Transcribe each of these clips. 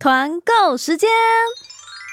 团购时间。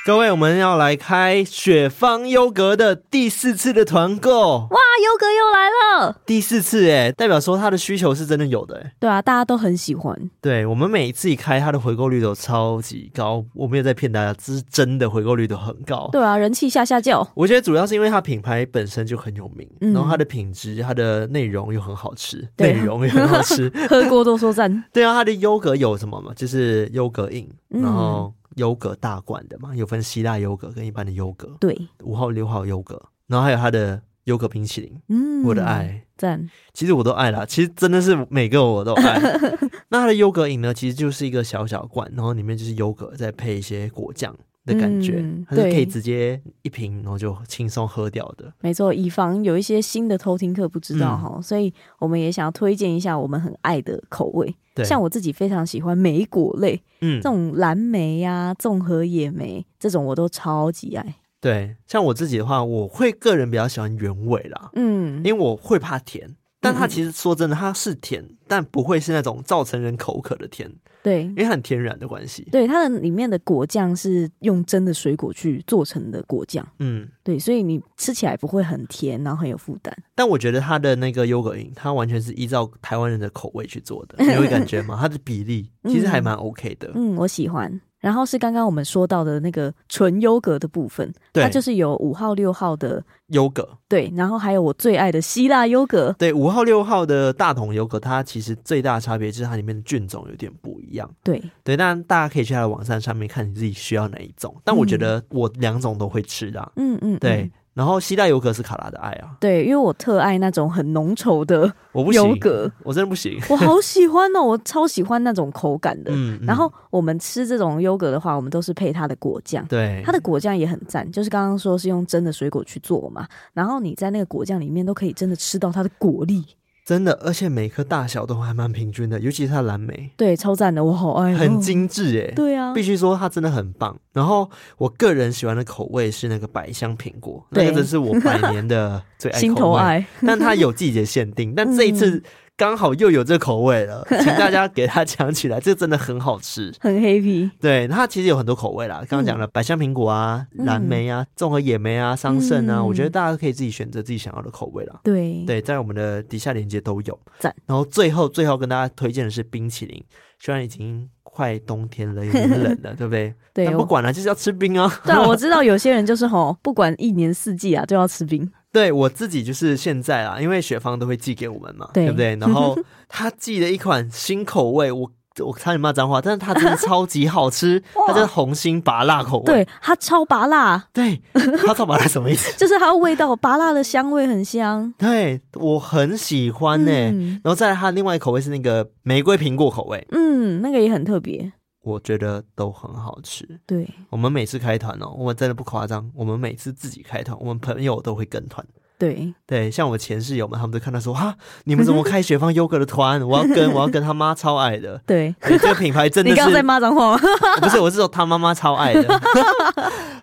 各位，我们要来开雪芳优格的第四次的团购。哇，优格又来了！第四次哎，代表说它的需求是真的有的哎。对啊，大家都很喜欢。对，我们每一次一开，它的回购率都超级高。我没有在骗大家，这是真的，回购率都很高。对啊，人气下下叫。我觉得主要是因为它品牌本身就很有名，嗯、然后它的品质、它的内容又很好吃，内容也很好吃，喝过都说赞。对啊，它的优格有什么嘛？就是优格饮，嗯、然后。优格大罐的嘛，有分希腊优格跟一般的优格。对，五号、六号优格，然后还有它的优格冰淇淋。嗯，我的爱赞，其实我都爱啦，其实真的是每个我都爱。那它的优格饮呢，其实就是一个小小罐，然后里面就是优格，再配一些果酱的感觉，嗯、它是可以直接一瓶，然后就轻松喝掉的。没错，以防有一些新的偷听客不知道哈，嗯、所以我们也想要推荐一下我们很爱的口味。对像我自己非常喜欢莓果类，嗯，这种蓝莓呀、啊、综合野莓这种我都超级爱。对，像我自己的话，我会个人比较喜欢原味啦，嗯，因为我会怕甜。但它其实说真的，它是甜，但不会是那种造成人口渴的甜。对，因为它很天然的关系。对，它的里面的果酱是用真的水果去做成的果酱。嗯，对，所以你吃起来不会很甜，然后很有负担。但我觉得它的那个优格饮，它完全是依照台湾人的口味去做的，你会感觉吗？它的比例 其实还蛮 OK 的。嗯，我喜欢。然后是刚刚我们说到的那个纯优格的部分，它就是有五号、六号的优格，对，然后还有我最爱的希腊优格，对，五号、六号的大桶优格，它其实最大的差别就是它里面的菌种有点不一样，对，对，但大家可以去它的网站上面看你自己需要哪一种，但我觉得我两种都会吃的，嗯嗯，对。然后希腊优格是卡拉的爱啊，对，因为我特爱那种很浓稠的优格，我真的不行，我好喜欢哦，我超喜欢那种口感的。嗯，然后我们吃这种优格的话，我们都是配它的果酱，对，它的果酱也很赞，就是刚刚说是用真的水果去做嘛，然后你在那个果酱里面都可以真的吃到它的果粒。真的，而且每颗大小都还蛮平均的，尤其是它蓝莓，对，超赞的，我好爱，很精致哎，对啊，必须说它真的很棒。然后我个人喜欢的口味是那个百香苹果，那个真是我百年的最爱口味，心头爱，但它有季节限定，但这一次。嗯刚好又有这口味了，请大家给它抢起来，这真的很好吃，很 happy。对，它其实有很多口味啦，刚刚讲了百香苹果啊、嗯、蓝莓啊、综合野莓啊、桑葚啊，嗯、我觉得大家都可以自己选择自己想要的口味啦。对对，在我们的底下链接都有。赞。然后最后最后跟大家推荐的是冰淇淋，虽然已经快冬天了，有点冷了，对不对？对。但不管了，就是要吃冰啊。对啊，我知道有些人就是 吼，不管一年四季啊，都要吃冰。对，我自己就是现在啊，因为雪芳都会寄给我们嘛，对，对不对？然后 他寄了一款新口味，我我差点骂脏话，但是它真的超级好吃，哇它叫红心芭乐口味，对，它超芭乐，对，它超芭乐什么意思？就是它的味道，芭乐的香味很香，对，我很喜欢呢。嗯、然后再来，它另外一口味是那个玫瑰苹果口味，嗯，那个也很特别。我觉得都很好吃。对，我们每次开团哦，我们真的不夸张，我们每次自己开团，我们朋友都会跟团。对对，像我前室友们，他们都看到说哈，你们怎么开雪芳优格的团？我要跟，我要跟他妈超爱的。对，这个品牌真的是。你刚刚在骂脏话吗？不是，我是说他妈妈超爱的。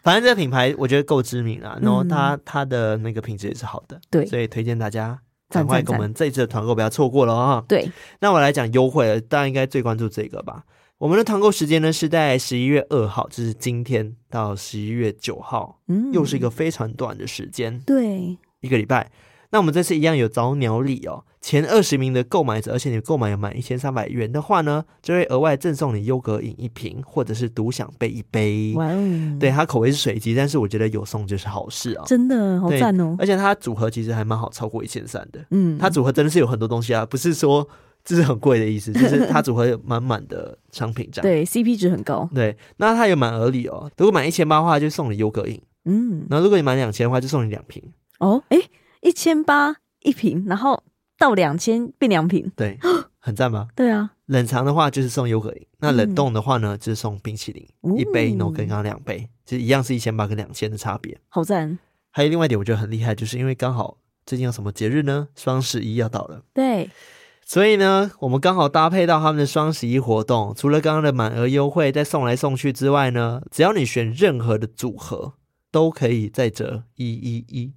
反正这个品牌我觉得够知名啊，然后它它的那个品质也是好的。对，所以推荐大家赶快跟我们这一次的团购不要错过了啊。对，那我来讲优惠了，大家应该最关注这个吧。我们的团购时间呢是在十一月二号，就是今天到十一月九号，嗯，又是一个非常短的时间，对，一个礼拜。那我们这次一样有早鸟礼哦，前二十名的购买者，而且你购买有满一千三百元的话呢，就会额外赠送你优格饮一瓶，或者是独享杯一杯。哇哦，对，它口味是水机，但是我觉得有送就是好事啊，真的好赞哦。而且它组合其实还蛮好，超过一千三的。嗯，它组合真的是有很多东西啊，不是说。这是很贵的意思，就是它组合有满满的商品这样。对，CP 值很高。对，那它也蛮合理哦，如果满一千八的话，就送你优格饮。嗯，然后如果你满两千的话，就送你两瓶。哦，哎，一千八一瓶，然后到两千变两瓶。对，很赞吧？对啊。冷藏的话就是送优格饮，那冷冻的话呢，就是送冰淇淋、嗯、一杯，然后跟刚刚两杯，其实一样是一千八跟两千的差别。好赞。还有另外一点，我觉得很厉害，就是因为刚好最近有什么节日呢？双十一要到了。对。所以呢，我们刚好搭配到他们的双十一活动，除了刚刚的满额优惠再送来送去之外呢，只要你选任何的组合，都可以再折一一一。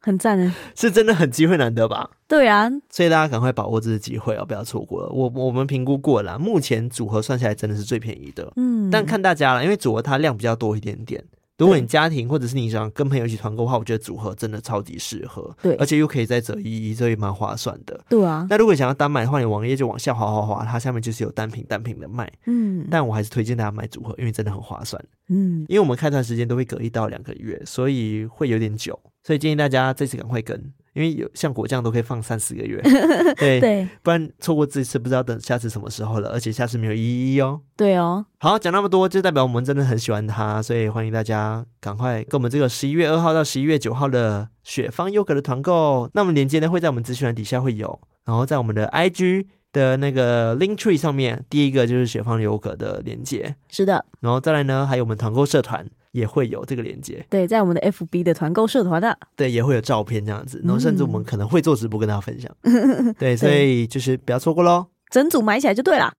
很赞呢，是真的很机会难得吧？对啊，所以大家赶快把握这次机会哦，不要错过了。我我们评估过了，目前组合算下来真的是最便宜的。嗯，但看大家了，因为组合它量比较多一点点。如果你家庭或者是你想跟朋友一起团购的话，我觉得组合真的超级适合。对，而且又可以再折一一，这也蛮划算的。对啊。那如果你想要单买的话，你网页就往下滑滑滑，它下面就是有单品单品的卖。嗯。但我还是推荐大家买组合，因为真的很划算。嗯。因为我们开团时间都会隔一到两个月，所以会有点久，所以建议大家这次赶快跟。因为有像果酱都可以放三四个月，对，对，不然错过这次不知道等下次什么时候了，而且下次没有一一哦。对哦，好，讲那么多就代表我们真的很喜欢它，所以欢迎大家赶快跟我们这个十一月二号到十一月九号的雪芳优格的团购。那我们链接呢会在我们资讯栏底下会有，然后在我们的 IG 的那个 Link Tree 上面，第一个就是雪芳优格的连接，是的，然后再来呢还有我们团购社团。也会有这个连接，对，在我们的 FB 的团购社团的，对，也会有照片这样子，然后甚至我们可能会做直播跟大家分享，对，所以就是不要错过喽，整组买起来就对了。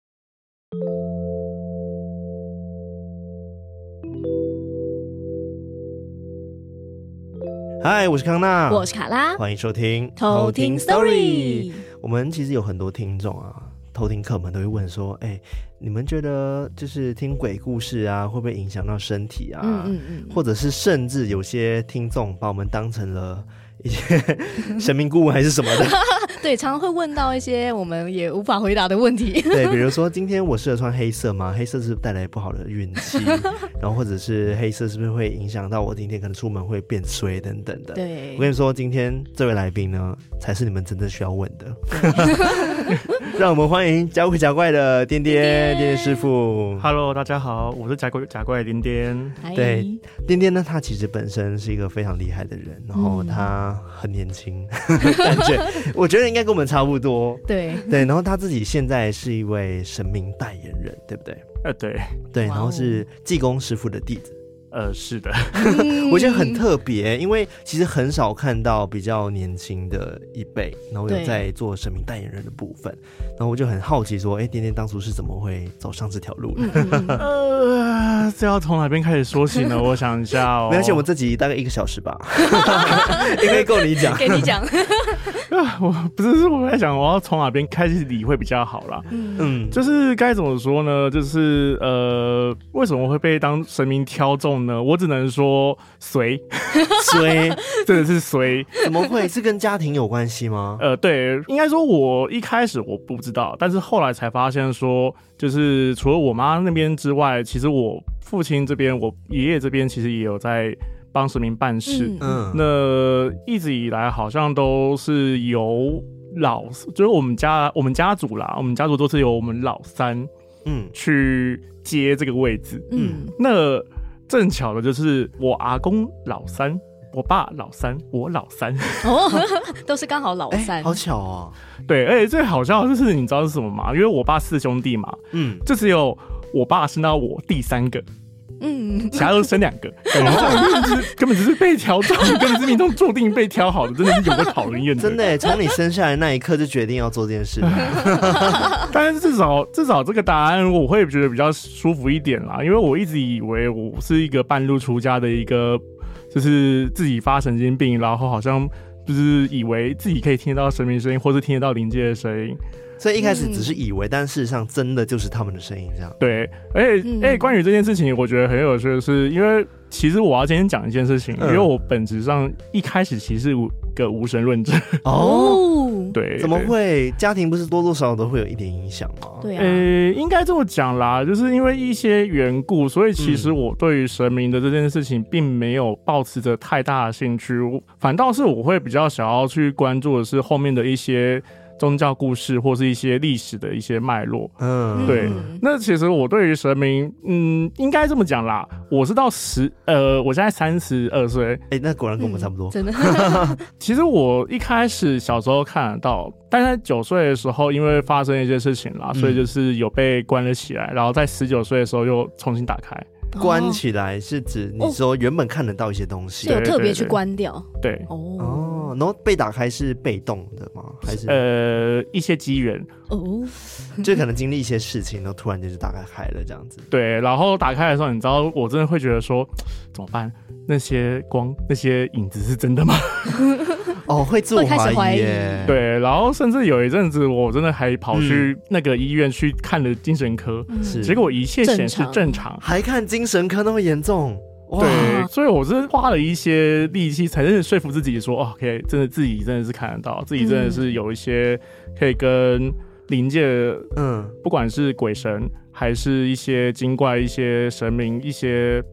嗨，我是康娜，我是卡拉，欢迎收听偷听 Story。我们其实有很多听众啊。偷听客们都会问说：“哎、欸，你们觉得就是听鬼故事啊，会不会影响到身体啊？嗯嗯嗯，或者是甚至有些听众把我们当成了一些 神明顾问还是什么的？对，常常会问到一些我们也无法回答的问题。对，比如说今天我适合穿黑色吗？黑色是不是带来不好的运气？然后或者是黑色是不是会影响到我今天可能出门会变衰等等的？对，我跟你说，今天这位来宾呢，才是你们真正需要问的。”让我们欢迎假鬼假怪的颠颠颠颠师傅。Hello，大家好，我是假鬼假怪颠颠。对，颠颠呢，他其实本身是一个非常厉害的人，然后他很年轻，嗯、感觉我觉得应该跟我们差不多。对对，然后他自己现在是一位神明代言人，对不对？呃，对对，然后是济公师傅的弟子。呃，是的，我觉得很特别，因为其实很少看到比较年轻的一辈，然后有在做神明代言人的部分，然后我就很好奇说，哎、欸，颠颠当初是怎么会走上这条路的？呃，这要从哪边开始说起呢？我想一下哦，没关系，我们这集大概一个小时吧，应该够你讲，给你讲。我不是，是我在想，我要从哪边开始理会比较好啦。嗯，就是该怎么说呢？就是呃，为什么会被当神明挑中呢？我只能说随随，真的是随。怎么会？是跟家庭有关系吗？呃，对，应该说，我一开始我不知道，但是后来才发现说，就是除了我妈那边之外，其实我父亲这边、我爷爷这边，其实也有在帮神明办事。嗯，那一直以来好像都是由老，就是我们家我们家族啦，我们家族都是由我们老三，嗯，去接这个位置。嗯，那。正巧的就是我阿公老三，我爸老三，我老三，哦，都是刚好老三，欸，好巧哦。对，而且最好笑的就是你知道是什么吗？因为我爸四兄弟嘛，嗯，就只有我爸生到我第三个。嗯，其他都生两个，然后根本就是根本只是被挑中，根本是命中注定被挑好的，真的是有个讨人厌的。真的，从你生下来那一刻就决定要做这件事。但是至少至少这个答案我会觉得比较舒服一点啦，因为我一直以为我是一个半路出家的一个，就是自己发神经病，然后好像就是以为自己可以听得到神明声音，或是听得到灵界的声音。所以一开始只是以为，嗯、但事实上真的就是他们的声音这样。对，而且哎，关于这件事情，我觉得很有趣的是，因为其实我要今天讲一件事情，嗯、因为我本质上一开始其实是个无神论者。哦，对，怎么会？家庭不是多多少少都会有一点影响吗？对啊，呃，应该这么讲啦，就是因为一些缘故，所以其实我对于神明的这件事情并没有抱持着太大的兴趣，反倒是我会比较想要去关注的是后面的一些。宗教故事或是一些历史的一些脉络，嗯，对。那其实我对于神明，嗯，应该这么讲啦。我是到十，呃，我现在三十二岁，哎、欸，那果然跟我们差不多。嗯、真的。其实我一开始小时候看得到，但在九岁的时候，因为发生一些事情啦，所以就是有被关了起来，然后在十九岁的时候又重新打开。关起来是指你说原本看得到一些东西，有特别去关掉。对哦哦，然后被打开是被动的吗？还是呃一些机缘哦，就可能经历一些事情，然后突然间就打开开了这样子。对，然后打开的时候，你知道我真的会觉得说怎么办？那些光那些影子是真的吗？哦，会自我怀疑，对，然后甚至有一阵子，我真的还跑去那个医院去看了精神科，是、嗯，结果一切显示正常，还看精神科那么严重，对，所以我是花了一些力气，才是说服自己说，OK，真的自己真的是看得到，自己真的是有一些可以跟灵界，嗯，不管是鬼神，还是一些精怪、一些神明、一些。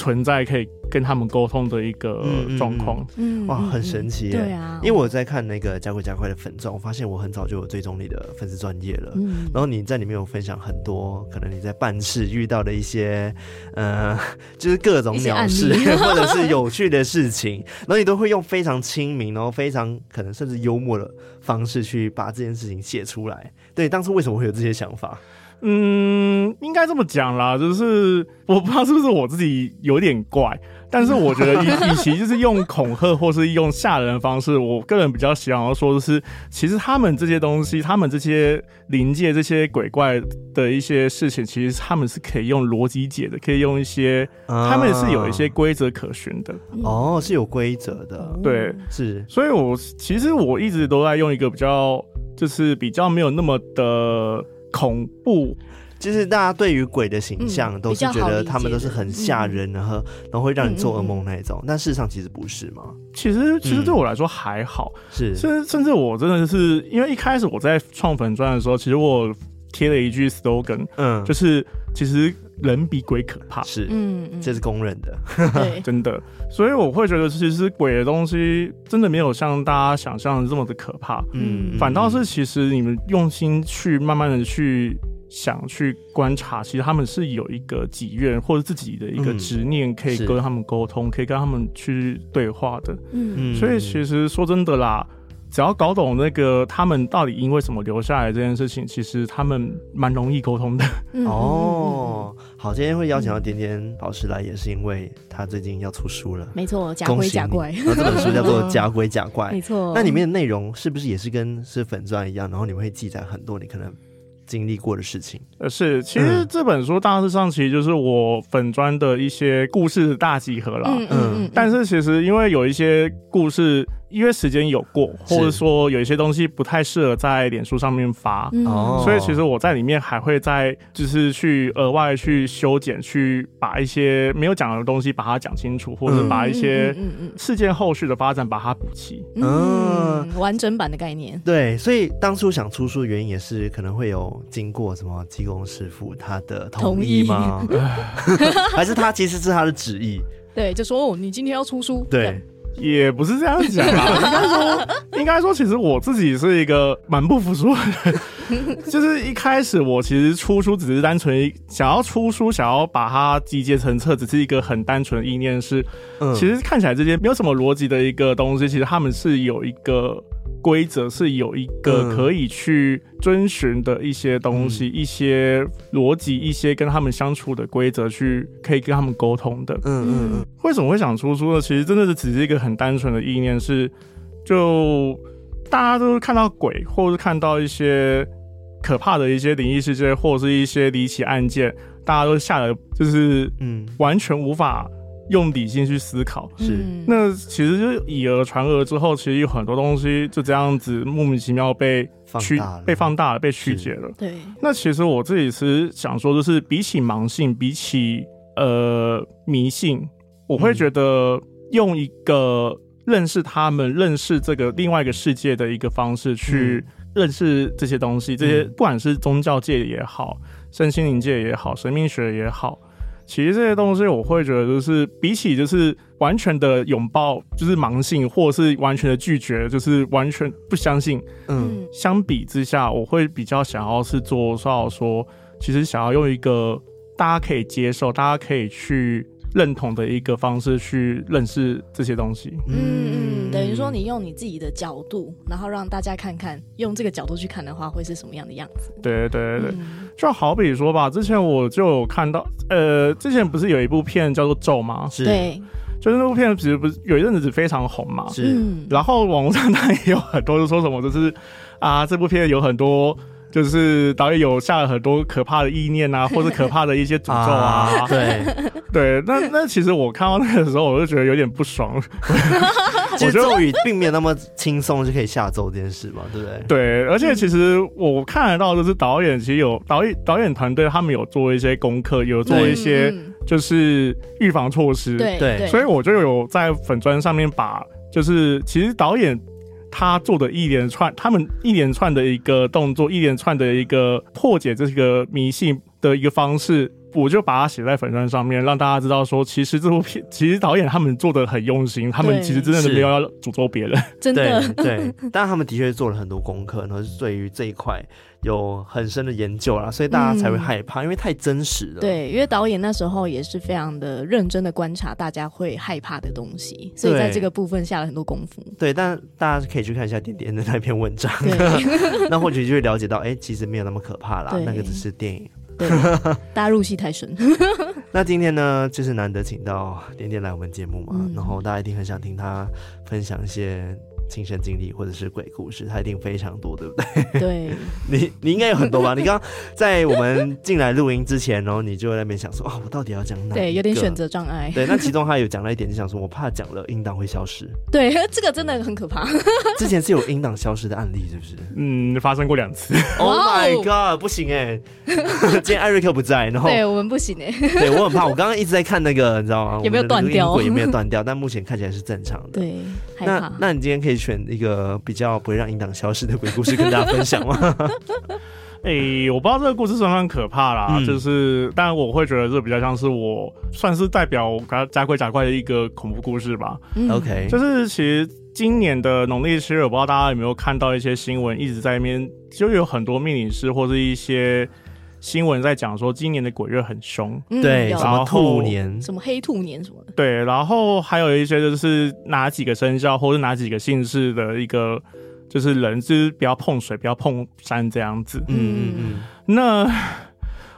存在可以跟他们沟通的一个状况，嗯，哇，很神奇耶，对啊，因为我在看那个加快加快的粉状，我发现我很早就有追踪你的粉丝专业了，嗯，然后你在里面有分享很多可能你在办事遇到的一些，呃，就是各种鸟事或者是有趣的事情，然后你都会用非常亲民，然后非常可能甚至幽默的方式去把这件事情写出来。对，当初为什么会有这些想法？嗯，应该这么讲啦，就是我不知道是不是我自己有点怪，但是我觉得以 与其就是用恐吓或是用吓人的方式，我个人比较想要说的是，其实他们这些东西，他们这些灵界这些鬼怪的一些事情，其实他们是可以用逻辑解的，可以用一些，他们是有一些规则可循的。哦，是有规则的，对，是。所以我其实我一直都在用一个比较，就是比较没有那么的。恐怖，就是大家对于鬼的形象都是觉得他们都是很吓人，然后然后会让你做噩梦那一种。但事实上其实不是嘛。其实其实对我来说还好，是。甚甚至我真的是因为一开始我在创粉专的时候，其实我贴了一句 slogan，嗯，就是其实人比鬼可怕，是，嗯，这是公认的，对，真的。所以我会觉得，其实鬼的东西真的没有像大家想象的这么的可怕，嗯，反倒是其实你们用心去慢慢的去想、去观察，其实他们是有一个己愿或者自己的一个执念，可以跟他们沟通，可以跟他们去对话的，嗯，所以其实说真的啦。只要搞懂那个他们到底因为什么留下来这件事情，其实他们蛮容易沟通的。哦，好，今天会邀请到点点老师来，也是因为他最近要出书了。没错，假鬼假怪。然后这本书叫做 《假鬼假怪》，没错。那里面的内容是不是也是跟是粉钻一样？然后你们会记载很多你可能经历过的事情？呃，是，其实这本书大致上其实就是我粉专的一些故事大集合啦。嗯嗯。但是其实因为有一些故事。因为时间有过，或者说有一些东西不太适合在脸书上面发，所以其实我在里面还会在就是去额外去修剪，去把一些没有讲的东西把它讲清楚，或者把一些事件后续的发展把它补齐，嗯，完整版的概念。对，所以当初想出书的原因也是可能会有经过什么技工师傅他的同意吗？意 还是他其实是他的旨意？对，就说哦，你今天要出书，对。也不是这样讲啊，应该说，应该说，其实我自己是一个蛮不服输的人，就是一开始我其实出书只是单纯想要出书，想要把它集结成册，只是一个很单纯的意念是，嗯，其实看起来这些没有什么逻辑的一个东西，其实他们是有一个。规则是有一个可以去遵循的一些东西，嗯、一些逻辑，一些跟他们相处的规则，去可以跟他们沟通的。嗯嗯嗯。为什么会想出书呢？其实真的是只是一个很单纯的意念，是就大家都看到鬼，或是看到一些可怕的一些灵异事件，或者是一些离奇案件，大家都吓得就是嗯，完全无法。用理性去思考，是。那其实就以讹传讹之后，其实有很多东西就这样子莫名其妙被曲被放大了，被曲解了。对，那其实我自己是想说，就是比起盲信，比起呃迷信，我会觉得用一个认识他们、认识这个另外一个世界的一个方式去认识这些东西，这些不管是宗教界也好，身心灵界也好，神秘学也好。其实这些东西，我会觉得就是比起就是完全的拥抱，就是盲信，或是完全的拒绝，就是完全不相信。嗯，相比之下，我会比较想要是做到说，其实想要用一个大家可以接受、大家可以去。认同的一个方式去认识这些东西，嗯嗯，等于说你用你自己的角度，然后让大家看看，用这个角度去看的话，会是什么样的样子？对对对对，嗯、就好比说吧，之前我就有看到，呃，之前不是有一部片叫做《咒》吗？是，对，就是那部片其实不是有一阵子非常红嘛？是，然后网络上当然也有很多就说什么，就是啊，这部片有很多。就是导演有下了很多可怕的意念啊，或者可怕的一些诅咒啊。啊对，对，那那其实我看到那个时候，我就觉得有点不爽。其实咒语并没有那么轻松就可以下咒这件事嘛，对不对？对，而且其实我看得到，就是导演其实有导演导演团队，他们有做一些功课，有做一些就是预防措施。对对，所以我就有在粉砖上面把，就是其实导演他做的一连串，他们一连串的一个动作，一连串的一个破解这个迷信的一个方式。我就把它写在粉砖上面，让大家知道说，其实这部片，其实导演他们做的很用心，他们其实真的是没有要诅咒别人，真的对，对，但他们的确做了很多功课，然后对于这一块有很深的研究啦，所以大家才会害怕，嗯、因为太真实了。对，因为导演那时候也是非常的认真的观察大家会害怕的东西，所以在这个部分下了很多功夫。对，但大家可以去看一下点点的那篇文章，那或许就会了解到，哎、欸，其实没有那么可怕啦，那个只是电影。对，大家入戏太深。那今天呢，就是难得请到点点来我们节目嘛，嗯、然后大家一定很想听他分享一些。亲身经历或者是鬼故事，他一定非常多，对不对？对，你你应该有很多吧？你刚刚在我们进来录音之前，然后你就在那边想说，啊、哦，我到底要讲哪？对，有点选择障碍。对，那其中他有讲了一点，就想说我怕讲了音档会消失。对，这个真的很可怕。之前是有音档消失的案例，是不是？嗯，发生过两次。Oh my god，不行哎！今天艾瑞克不在，然后对我们不行哎。对我很怕，我刚刚一直在看那个，你知道吗？有没有断掉？有没有断掉？但目前看起来是正常的。对，那那你今天可以选一个。比较不会让音档消失的鬼故事跟大家分享吗？哎、欸，我不知道这个故事算不算可怕啦，嗯、就是，但我会觉得这比较像是我算是代表假鬼假怪的一个恐怖故事吧。OK，、嗯、就是其实今年的农历七月，我不知道大家有没有看到一些新闻，一直在那边就有很多命理师或是一些新闻在讲说，今年的鬼月很凶，嗯、对，什么兔年，什么黑兔年什么的，对，然后还有一些就是哪几个生肖或者哪几个姓氏的一个。就是人，就是不要碰水，不要碰山这样子。嗯嗯嗯。那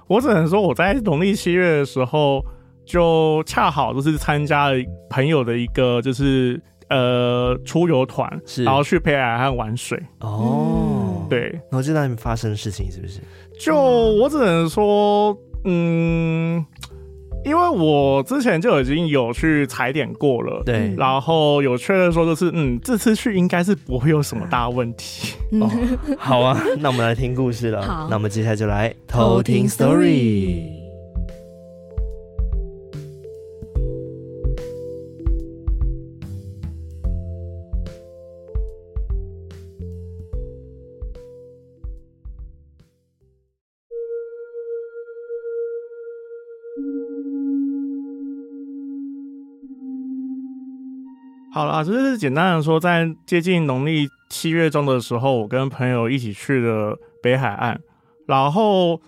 我只能说，我在农历七月的时候，就恰好就是参加了朋友的一个就是呃出游团，是然后去北海岸玩水。哦，对。然后就在那边发生的事情，是不是？就我只能说，嗯。因为我之前就已经有去踩点过了，对，然后有确认说就是，嗯，这次去应该是不会有什么大问题。哦，好啊，那我们来听故事了。好，那我们接下来就来偷听 story。好啦，就是简单的说，在接近农历七月中的时候，我跟朋友一起去了北海岸，然后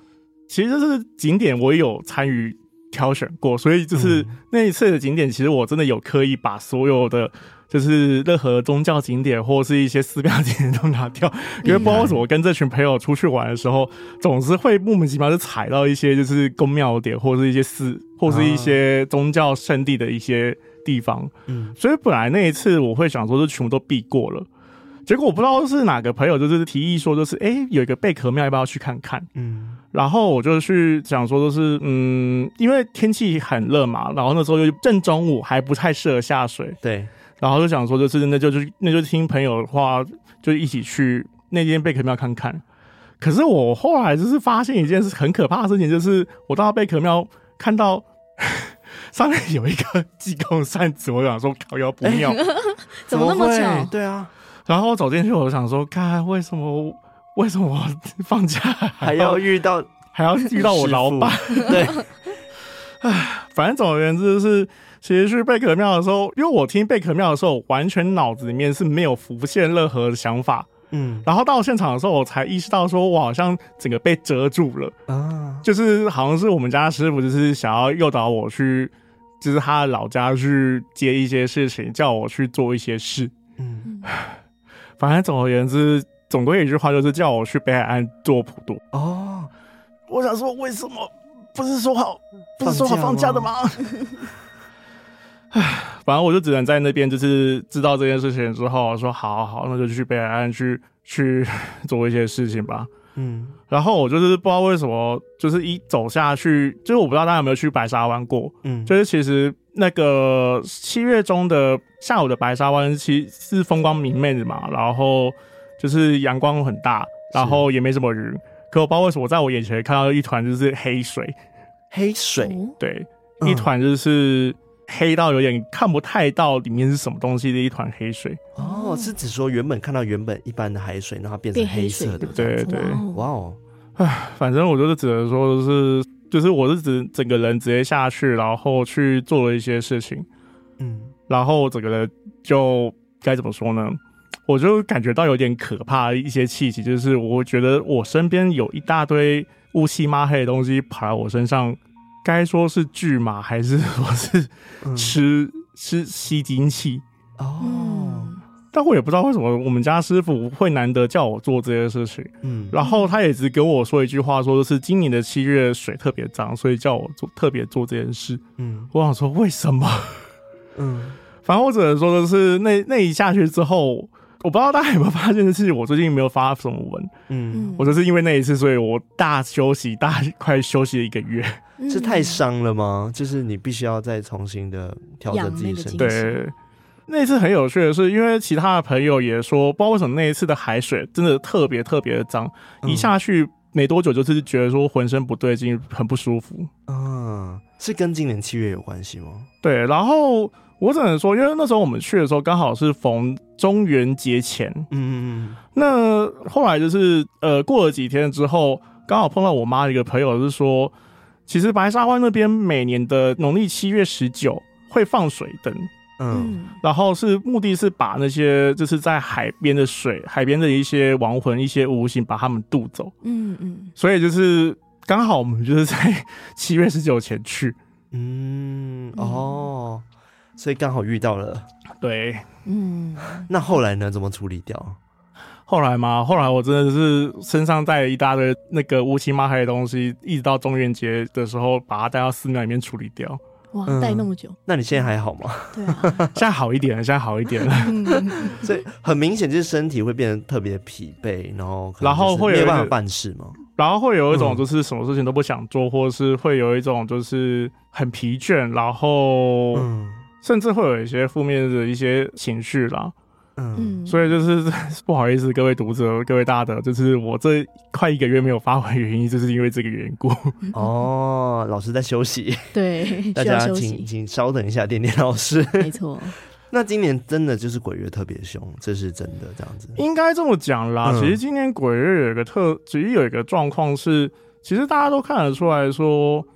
其实这是景点我也有参与挑选过，所以就是那一次的景点，其实我真的有刻意把所有的就是任何宗教景点或是一些寺庙景点都拿掉，因为不知道为什么跟这群朋友出去玩的时候，总是会莫名其妙就踩到一些就是宫庙点或是一些寺或是一些宗教圣地的一些。地方，嗯，所以本来那一次我会想说，就全部都避过了。结果我不知道是哪个朋友，就是提议说，就是哎、欸，有一个贝壳庙，要不要去看看？嗯，然后我就去想说，就是嗯，因为天气很热嘛，然后那时候又正中午，还不太适合下水，对。然后就想说，就是那就就那就听朋友的话，就一起去那间贝壳庙看看。可是我后来就是发现一件事很可怕的事情，就是我到贝壳庙看到。上面有一个济公扇子，我想说靠腰不妙，欸、怎么那么巧？对啊，然后我走进去，我想说，看为什么为什么我放假还要遇到 还要遇到我老板？对，唉，反正总而言之，就是其实去贝壳庙的时候，因为我听贝壳庙的时候，完全脑子里面是没有浮现任何的想法。嗯，然后到现场的时候，我才意识到说，我好像整个被遮住了啊，就是好像是我们家师傅就是想要诱导我去。就是他的老家去接一些事情，叫我去做一些事。嗯，反正总而言之，总归一句话就是叫我去北海岸做普渡。哦，我想说，为什么不是说好不是说好放假的吗？唉，反正我就只能在那边，就是知道这件事情之后，说好好好，那就去北海岸去去 做一些事情吧。嗯，然后我就是不知道为什么，就是一走下去，就是我不知道大家有没有去白沙湾过，嗯，就是其实那个七月中的下午的白沙湾其实是风光明媚的嘛，然后就是阳光很大，然后也没什么人，可我不知道为什么在我眼前看到一团就是黑水，黑水，对，嗯、一团就是。黑到有点看不太到里面是什么东西的一团黑水。哦，是指说原本看到原本一般的海水，然后变成黑色的，对对对，哇哦，唉，反正我就是只能说是，就是我是指整个人直接下去，然后去做了一些事情，嗯，然后整个人就该怎么说呢？我就感觉到有点可怕的一些气息，就是我觉得我身边有一大堆乌漆抹黑的东西爬在我身上。该说是巨马，还是 说是吃、嗯、吃吸精器？哦，但我也不知道为什么我们家师傅会难得叫我做这些事情。嗯，然后他也只跟我说一句话，说的是今年的七月水特别脏，所以叫我做特别做这件事。嗯，我想说为什么？嗯，反正我只能说的是那那一下去之后。我不知道大家有没有发现的是，我最近没有发什么文。嗯，我就是因为那一次，所以我大休息，大 快休息了一个月。是太伤了吗？就是你必须要再重新的调整自己身体。对，那一次很有趣的是，因为其他的朋友也说，不知道为什么那一次的海水真的特别特别的脏，嗯、一下去没多久就是觉得说浑身不对劲，很不舒服。嗯，是跟今年七月有关系吗？对，然后。我只能说，因为那时候我们去的时候刚好是逢中元节前，嗯嗯嗯。那后来就是呃，过了几天之后，刚好碰到我妈一个朋友，是说，其实白沙湾那边每年的农历七月十九会放水灯，嗯，然后是目的是把那些就是在海边的水、海边的一些亡魂、一些无形，把他们渡走，嗯嗯。所以就是刚好我们就是在 七月十九前去，嗯哦。所以刚好遇到了，对，嗯，那后来呢？怎么处理掉？后来嘛？后来我真的是身上带了一大堆那个乌漆抹黑的东西，一直到中元节的时候，把它带到寺庙里面处理掉。哇，带那么久？那你现在还好吗？对啊，现在好一点了，现在好一点了。所以很明显就是身体会变得特别疲惫，然后然后会没有办法办事吗？然后会有一种就是什么事情都不想做，或者是会有一种就是很疲倦，然后嗯。甚至会有一些负面的一些情绪啦，嗯，所以就是 不好意思，各位读者、各位大德，就是我这快一个月没有发文，原因就是因为这个缘故。哦，老师在休息，对，大家请请稍等一下，点点老师，没错。那今年真的就是鬼月特别凶，这是真的这样子，应该这么讲啦。嗯、其实今年鬼月有一个特，其实有一个状况是，其实大家都看得出来说。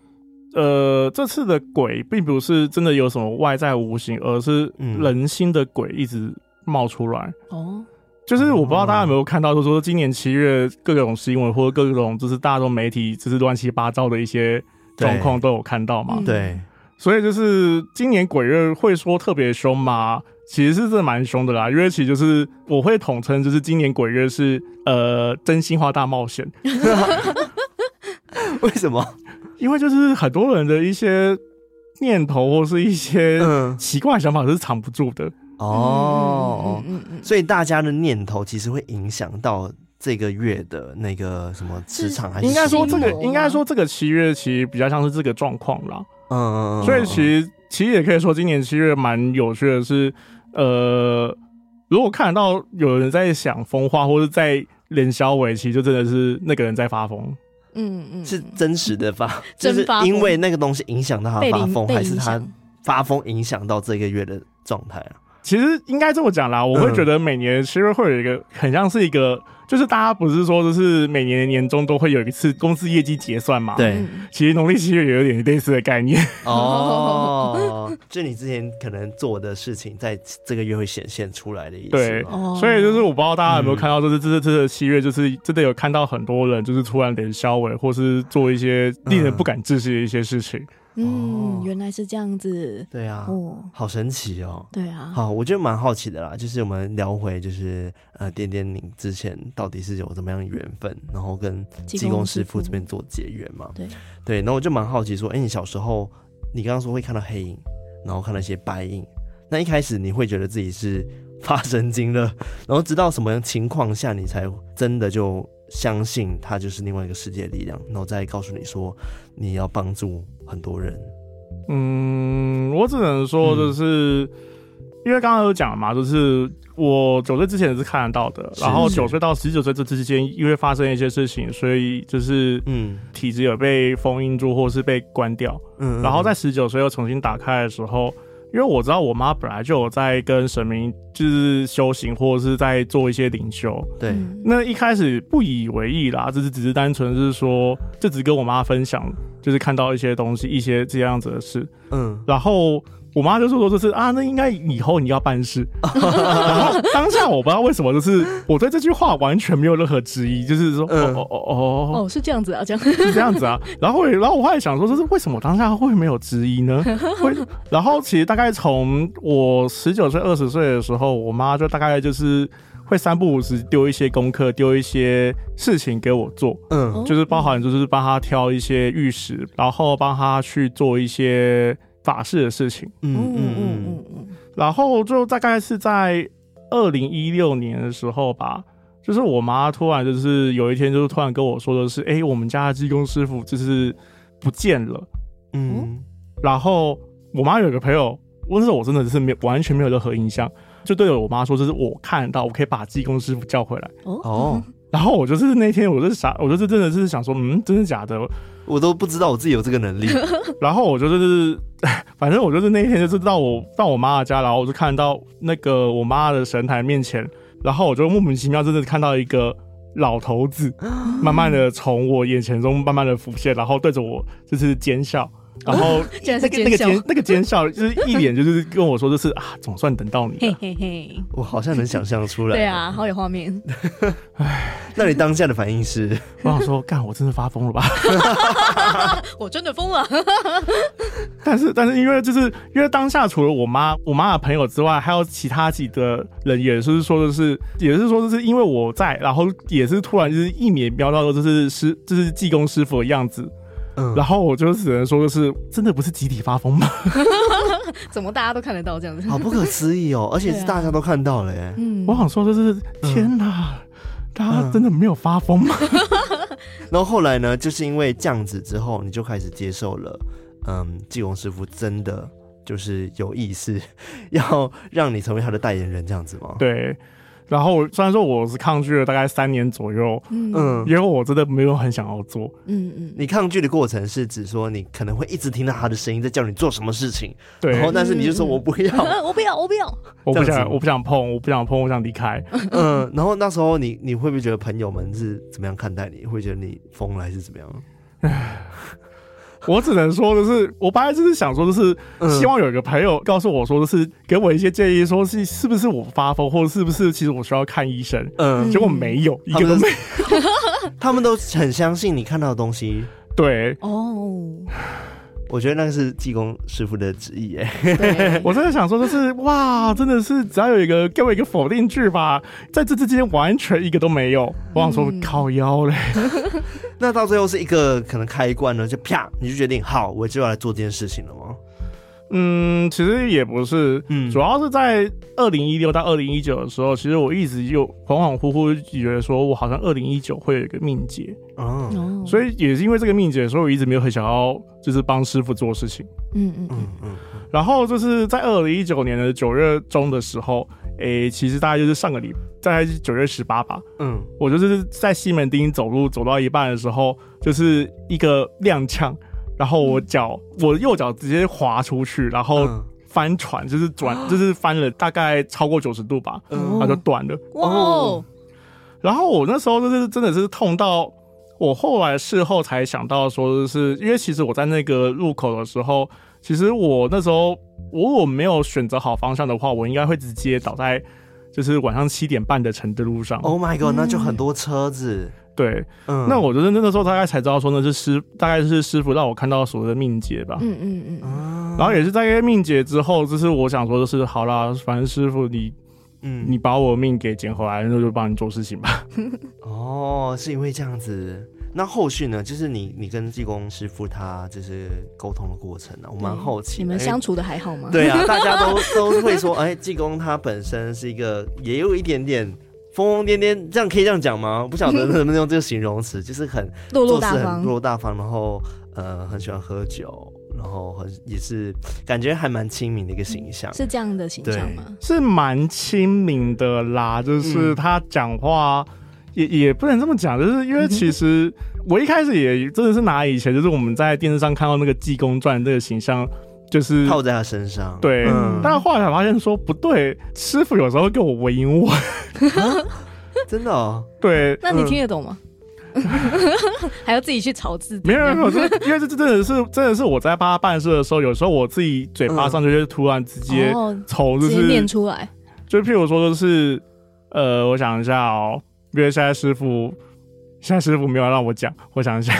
呃，这次的鬼并不是真的有什么外在无形，而是人心的鬼一直冒出来。哦、嗯，就是我不知道大家有没有看到，就是说今年七月各种新闻或者各种就是大众媒体就是乱七八糟的一些状况都有看到嘛？对，所以就是今年鬼月会说特别凶吗？其实是真的蛮凶的啦，因为其实就是我会统称就是今年鬼月是呃真心话大冒险。为什么？因为就是很多人的一些念头或是一些奇怪的想法是藏不住的、嗯、哦，所以大家的念头其实会影响到这个月的那个什么磁场，还是应该说这个应该说这个七月其实比较像是这个状况啦。嗯，所以其实其实也可以说今年七月蛮有趣的是，呃，如果看得到有人在想风话或者在连消尾，其实就真的是那个人在发疯。嗯嗯，是真实的发，就是因为那个东西影响到他发疯，还是他发疯影响到这个月的状态啊？其实应该这么讲啦，我会觉得每年其实会有一个很像是一个。就是大家不是说，就是每年的年终都会有一次公司业绩结算嘛？对，其实农历七月也有点类似的概念哦。就你之前可能做的事情，在这个月会显现出来的意思。对，所以就是我不知道大家有没有看到，就是这这这七月，就是真的有看到很多人，就是突然脸消萎，或是做一些令人不敢置信的一些事情。嗯，原来是这样子。对啊，哦，好神奇哦。对啊，好，我觉得蛮好奇的啦。就是我们聊回，就是呃，点点你之前到底是有怎么样的缘分，然后跟济公师傅这边做结缘嘛？对对，然后我就蛮好奇说，哎、欸，你小时候，你刚刚说会看到黑影，然后看到一些白影，那一开始你会觉得自己是发神经了，然后直到什么情况下你才真的就相信他就是另外一个世界的力量，然后再告诉你说你要帮助很多人。嗯，我只能说就是，嗯、因为刚刚有讲了嘛，就是我九岁之前是看得到的，然后九岁到十九岁这之间，因为发生一些事情，所以就是嗯，体质有被封印住，或是被关掉。嗯，然后在十九岁又重新打开的时候。因为我知道我妈本来就有在跟神明就是修行，或者是在做一些灵修。对，那一开始不以为意啦，就是只是单纯是说，就只跟我妈分享，就是看到一些东西，一些这样子的事。嗯，然后。我妈就说：“就是啊，那应该以后你要办事。”然后当下我不知道为什么，就是我对这句话完全没有任何质疑，就是说：“哦哦哦哦哦，是这样子啊，这样是这样子啊。”然后，然后我后来想说，就是为什么我当下会没有质疑呢？会。然后其实大概从我十九岁、二十岁的时候，我妈就大概就是会三不五时丢一些功课，丢一些事情给我做。嗯，就是包含就是帮她挑一些玉石，然后帮她去做一些。法事的事情，嗯嗯嗯嗯。嗯，然后就大概是在二零一六年的时候吧，就是我妈突然就是有一天就是突然跟我说的是，哎、欸，我们家的技工师傅就是不见了，嗯，然后我妈有个朋友，那时候我真的是没有完全没有任何印象，就对着我妈说，就是我看到我可以把技工师傅叫回来，哦，然后我就是那天我就是傻，我就是真的是想说，嗯，真的假的？我都不知道我自己有这个能力，然后我就是，反正我就是那一天就是到我到我妈的家，然后我就看到那个我妈的神坛面前，然后我就莫名其妙真的看到一个老头子，慢慢的从我眼前中慢慢的浮现，然后对着我就是奸笑。然后 那个那个奸那个奸笑，就是一脸就是跟我说，就是啊，总算等到你了。嘿嘿嘿，我好像能想象出来。对啊，好有画面。唉，那你当下的反应是？我想说，干，我真的发疯了吧？我真的疯了。但是，但是，因为就是因为当下除了我妈、我妈的朋友之外，还有其他几个人，也是说的是，也是说，就是因为我在，然后也是突然就是一眼瞄到，就是师，就是济公师傅的样子。嗯、然后我就只能说，就是真的不是集体发疯吗？怎么大家都看得到这样子？好不可思议哦！而且是大家都看到了耶。嗯，我想说就是天哪，嗯、大家真的没有发疯吗？然后后来呢，就是因为这样子之后，你就开始接受了，嗯，济公师傅真的就是有意思要让你成为他的代言人，这样子吗？对。然后虽然说我是抗拒了大概三年左右，嗯，因为我真的没有很想要做，嗯嗯。你抗拒的过程是指说你可能会一直听到他的声音在叫你做什么事情，对。然后但是你就说我不要，我不要，我不要，我不想，我不想碰，我不想碰，我想离开。嗯。然后那时候你你会不会觉得朋友们是怎么样看待你？会觉得你疯了还是怎么样？唉。我只能说的是，我本来就是想说的是，希望有一个朋友告诉我说的是，给我一些建议，说是是不是我发疯，或者是不是其实我需要看医生。嗯，结果没有，一个都没有。他们都很相信你看到的东西。对。哦。我觉得那个是济公师傅的旨意哎，我真的想说，就是哇，真的是只要有一个给我一个否定句吧，在这之间完全一个都没有。我想说靠腰嘞，那到最后是一个可能开关呢，就啪，你就决定好，我就要来做这件事情了吗？嗯，其实也不是，嗯，主要是在二零一六到二零一九的时候，其实我一直就恍恍惚惚觉得说，我好像二零一九会有一个命劫，哦，所以也是因为这个命劫，所以我一直没有很想要就是帮师傅做事情，嗯嗯嗯。嗯，然后就是在二零一九年的九月中的时候，诶、欸，其实大概就是上个礼，大概是九月十八吧，嗯，我就是在西门町走路走到一半的时候，就是一个踉跄。然后我脚，我右脚直接滑出去，然后翻船，就是转，就是翻了大概超过九十度吧，然后就断了。哦。然后我那时候就是真的是痛到，我后来事后才想到说，是因为其实我在那个路口的时候，其实我那时候我如果没有选择好方向的话，我应该会直接倒在就是晚上七点半的承德路上。Oh my god，那就很多车子。对，嗯，那我觉得那个时候大概才知道说，那是师，大概是师傅让我看到所谓的命劫吧。嗯嗯嗯。然后也是在一个命劫之后，就是我想说的是，好啦，反正师傅你，嗯，你把我命给捡回来，那就帮你做事情吧。哦，是因为这样子。那后续呢？就是你，你跟济公师傅他就是沟通的过程呢、啊，我蛮好奇。你们相处的还好吗？对啊，大家都都会说，哎，济公他本身是一个也有一点点。疯疯癫癫，这样可以这样讲吗？我不晓得能不能用这个形容词，就是很 落落大方，落落大方，然后呃，很喜欢喝酒。然后很也是感觉还蛮亲民的一个形象，是这样的形象吗？是蛮亲民的啦，就是他讲话也、嗯、也不能这么讲，就是因为其实我一开始也真的是拿以前就是我们在电视上看到那个济公传这个形象，就是套在他身上。对，嗯、但后来才发现说不对，师傅有时候给我回应我，真的哦。对，那你听得懂吗？嗯 还要自己去炒字，没有没有，因为这这真的是真的是我在帮他办事的时候，有时候我自己嘴巴上就会突然直接从就是念出来，就譬如说就是呃，我想一下哦，因为现在师傅现在师傅没有让我讲，我想一下，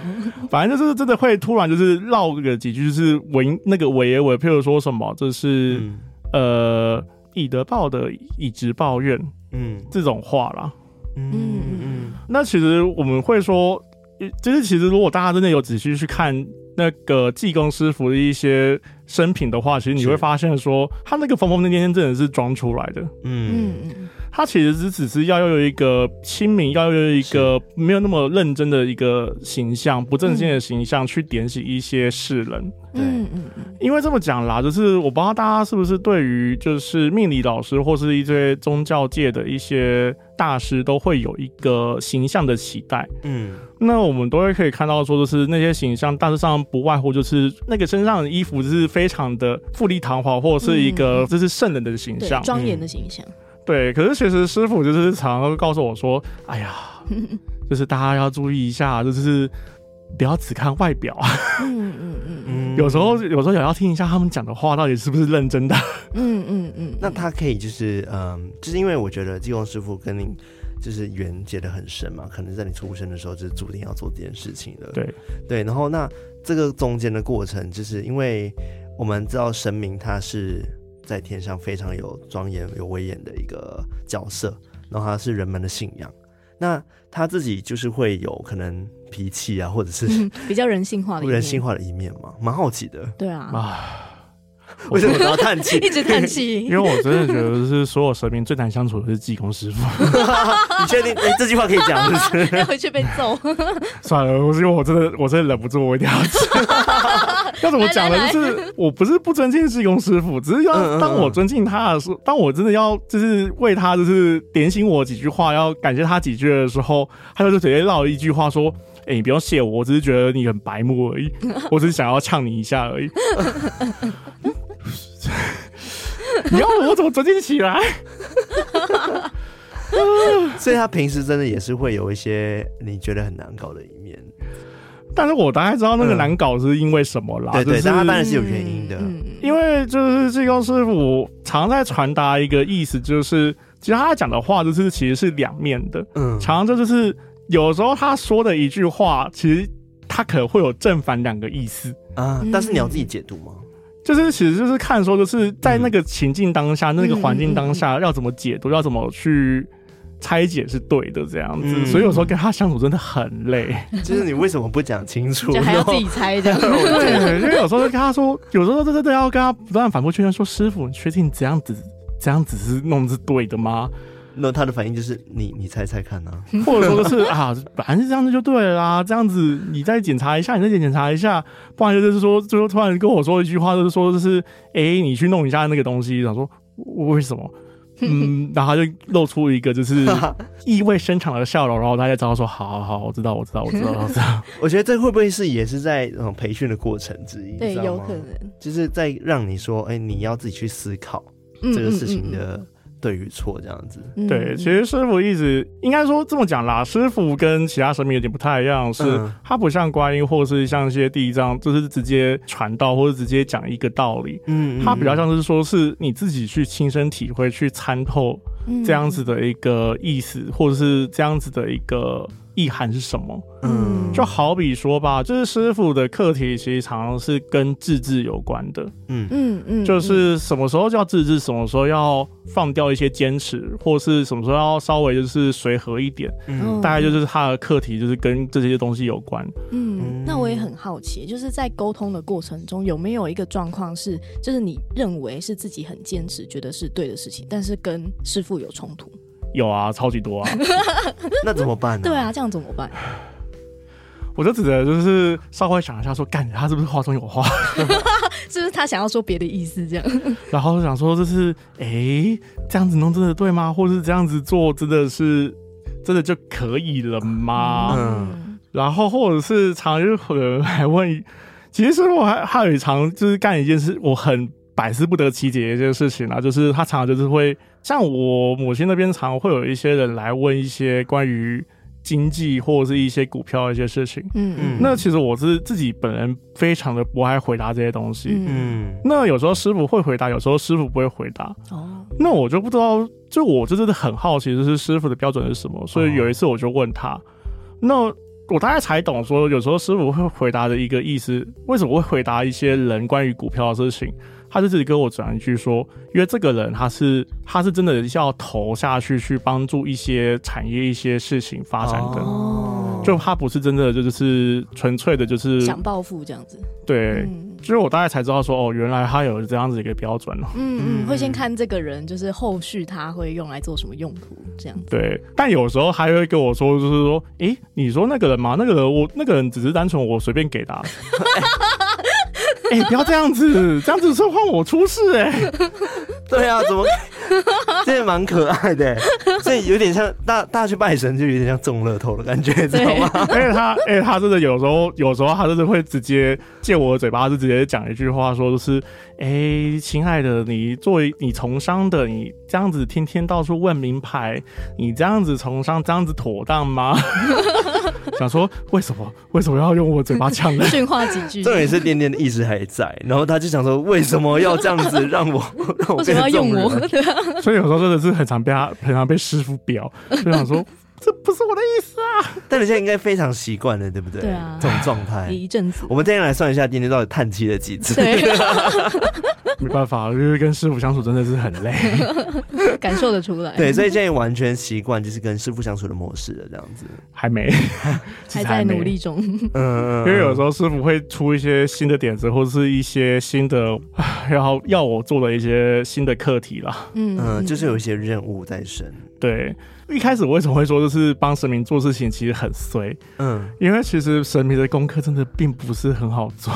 反正就是真的会突然就是绕个几句，就是尾那个尾尾，譬如说什么，就是、嗯、呃以德报德，以直报怨，嗯，这种话啦。嗯嗯嗯，那其实我们会说，就是其实如果大家真的有仔细去看那个济公师傅的一些生平的话，其实你会发现说，他那个疯疯癫癫真的是装出来的。嗯嗯。他其实只只是要有一个亲民，要有一个没有那么认真的一个形象，不正经的形象去点醒一些世人。对，嗯嗯嗯。因为这么讲啦，就是我不知道大家是不是对于就是命理老师或是一些宗教界的一些大师都会有一个形象的期待。嗯，那我们都会可以看到说，就是那些形象大致上不外乎就是那个身上的衣服就是非常的富丽堂皇，或者是一个就是圣人的形象，庄严的形象。对，可是其实师傅就是常常会告诉我说：“哎呀，就是大家要注意一下，就是不要只看外表。嗯嗯嗯嗯，有时候有时候也要听一下他们讲的话到底是不是认真的。嗯嗯嗯。那他可以就是嗯，就是因为我觉得济公师傅跟你就是缘结得很深嘛，可能在你出生的时候就是注定要做这件事情的。对对，然后那这个中间的过程，就是因为我们知道神明他是。在天上非常有庄严、有威严的一个角色，然后他是人们的信仰。那他自己就是会有可能脾气啊，或者是、嗯、比较人性化的、人性化的一面嘛，蛮好奇的。对啊。啊 为什么要叹气？一直叹气，因为我真的觉得是所有神明最难相处的是济公师傅。你确定？这句话可以讲，是不是？要回去被揍。算了，我是因为我真的，我真的忍不住，我一定要讲。要怎么讲呢？就是我不是不尊敬济公师傅，只是要当我尊敬他的时候，当我真的要就是为他就是点醒我几句话，要感谢他几句的时候，他就直接绕了一句话说。哎、欸，你不用谢我，我只是觉得你很白目而已，我只是想要呛你一下而已。你要我怎么尊敬起来？所以他平时真的也是会有一些你觉得很难搞的一面，但是我大概知道那个难搞是因为什么啦。对对，但他当然是有原因的，因为就是济公师傅常在传达一个意思，就是其实他讲的话就是其实是两面的，嗯，常常这就是。有时候他说的一句话，其实他可能会有正反两个意思啊。但是你要自己解读吗？就是其实就是看说，就是在那个情境当下，嗯、那个环境当下，要怎么解读，嗯、要怎么去拆解是对的这样子。嗯、所以有时候跟他相处真的很累。就是你为什么不讲清楚？就还要自己猜这样。对，因为有时候跟他说，有时候真的要跟他不断反复确认说：“师傅，你确定这样子这样子是弄是对的吗？”那他的反应就是你你猜猜看呢、啊，或者说是啊，反正是这样子就对了啦，这样子你再检查一下，你再检查一下，不然就是说，最后突然跟我说一句话，就是说就是哎、欸，你去弄一下那个东西，然后说为什么？嗯，然后他就露出一个就是 意味深长的笑容，然后大家知道说好好好，我知道我知道我知道我知道。我觉得这会不会是也是在那种培训的过程之一？对，有可能，就是在让你说，哎、欸，你要自己去思考这个事情的。对与错这样子，对，其实师傅一直应该说这么讲啦。师傅跟其他神明有点不太一样，是他不像观音，或是像一些地藏，就是直接传道或者直接讲一个道理。嗯，他比较像是说是你自己去亲身体会、去参透这样子的一个意思，或者是这样子的一个。意涵是什么？嗯，就好比说吧，就是师傅的课题其实常常是跟自制有关的。嗯嗯嗯，就是什么时候叫自制，什么时候要放掉一些坚持，或是什么时候要稍微就是随和一点。嗯，大概就是他的课题就是跟这些东西有关。嗯，那我也很好奇，就是在沟通的过程中有没有一个状况是，就是你认为是自己很坚持，觉得是对的事情，但是跟师傅有冲突？有啊，超级多啊。那怎么办呢？对啊，这样怎么办？我就只能就是稍微想一下说，说干他是不是话中有话？是不是他想要说别的意思？这样，然后想说，这是哎、欸，这样子弄真的对吗？或者是这样子做真的是真的就可以了吗？嗯，然后或者是常有人来问，其实我还还有一常就是干一件事，我很百思不得其解的一件事情啊，就是他常常就是会像我母亲那边常会有一些人来问一些关于。经济或者是一些股票的一些事情，嗯。嗯，那其实我是自己本人非常的不爱回答这些东西，嗯，那有时候师傅会回答，有时候师傅不会回答，哦，那我就不知道，就我就真的很好奇，就是师傅的标准是什么，所以有一次我就问他，那我大概才懂说，有时候师傅会回答的一个意思，为什么会回答一些人关于股票的事情。他就自己跟我讲一句说，因为这个人他是他是真的要投下去去帮助一些产业一些事情发展的，哦、就他不是真的就是纯粹的就是想暴富这样子。对，所以、嗯、我大概才知道说哦，原来他有这样子一个标准哦。嗯嗯，会先看这个人就是后续他会用来做什么用途这样子。对，但有时候还会跟我说，就是说，诶，你说那个人吗？那个人我那个人只是单纯我随便给他。哎、欸，不要这样子，这样子说换我出事哎、欸。对啊，怎么？这也蛮可爱的，所以有点像大大家去拜神，就有点像中乐透的感觉，知道吗？而且他，哎，他真的有时候，有时候他真的会直接借我的嘴巴，就直接讲一句话，说就是，哎，亲爱的，你作为你从商的，你这样子天天到处问名牌，你这样子从商，这样子妥当吗？想说为什么？为什么要用我嘴巴讲呢？训话几句，重点是点点的意识还在，然后他就想说，为什么要这样子让我？让我 为什么要用我？所以有时候真的是很常被他，很常被师傅表，就想说这不是我的意思啊。但你现在应该非常习惯了，对不对？对啊，这种状态一阵子。我们今天来算一下，今天到底叹气了几次？对 没办法，因为跟师傅相处真的是很累，感受得出来。对，所以现在完全习惯就是跟师傅相处的模式了，这样子。还没，还，还在努力中。嗯，因为有时候师傅会出一些新的点子，或者是一些新的，然后要我做的一些新的课题啦。嗯嗯，就是有一些任务在身。对，一开始我为什么会说就是帮神明做事情，其实很衰。嗯，因为其实神明的功课真的并不是很好做。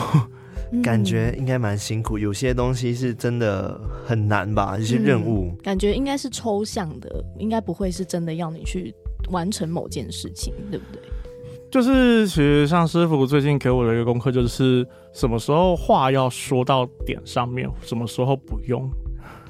感觉应该蛮辛苦，有些东西是真的很难吧，一些任务。嗯，感觉应该是抽象的，应该不会是真的要你去完成某件事情，对不对？就是其实像师傅最近给我的一个功课，就是什么时候话要说到点上面，什么时候不用。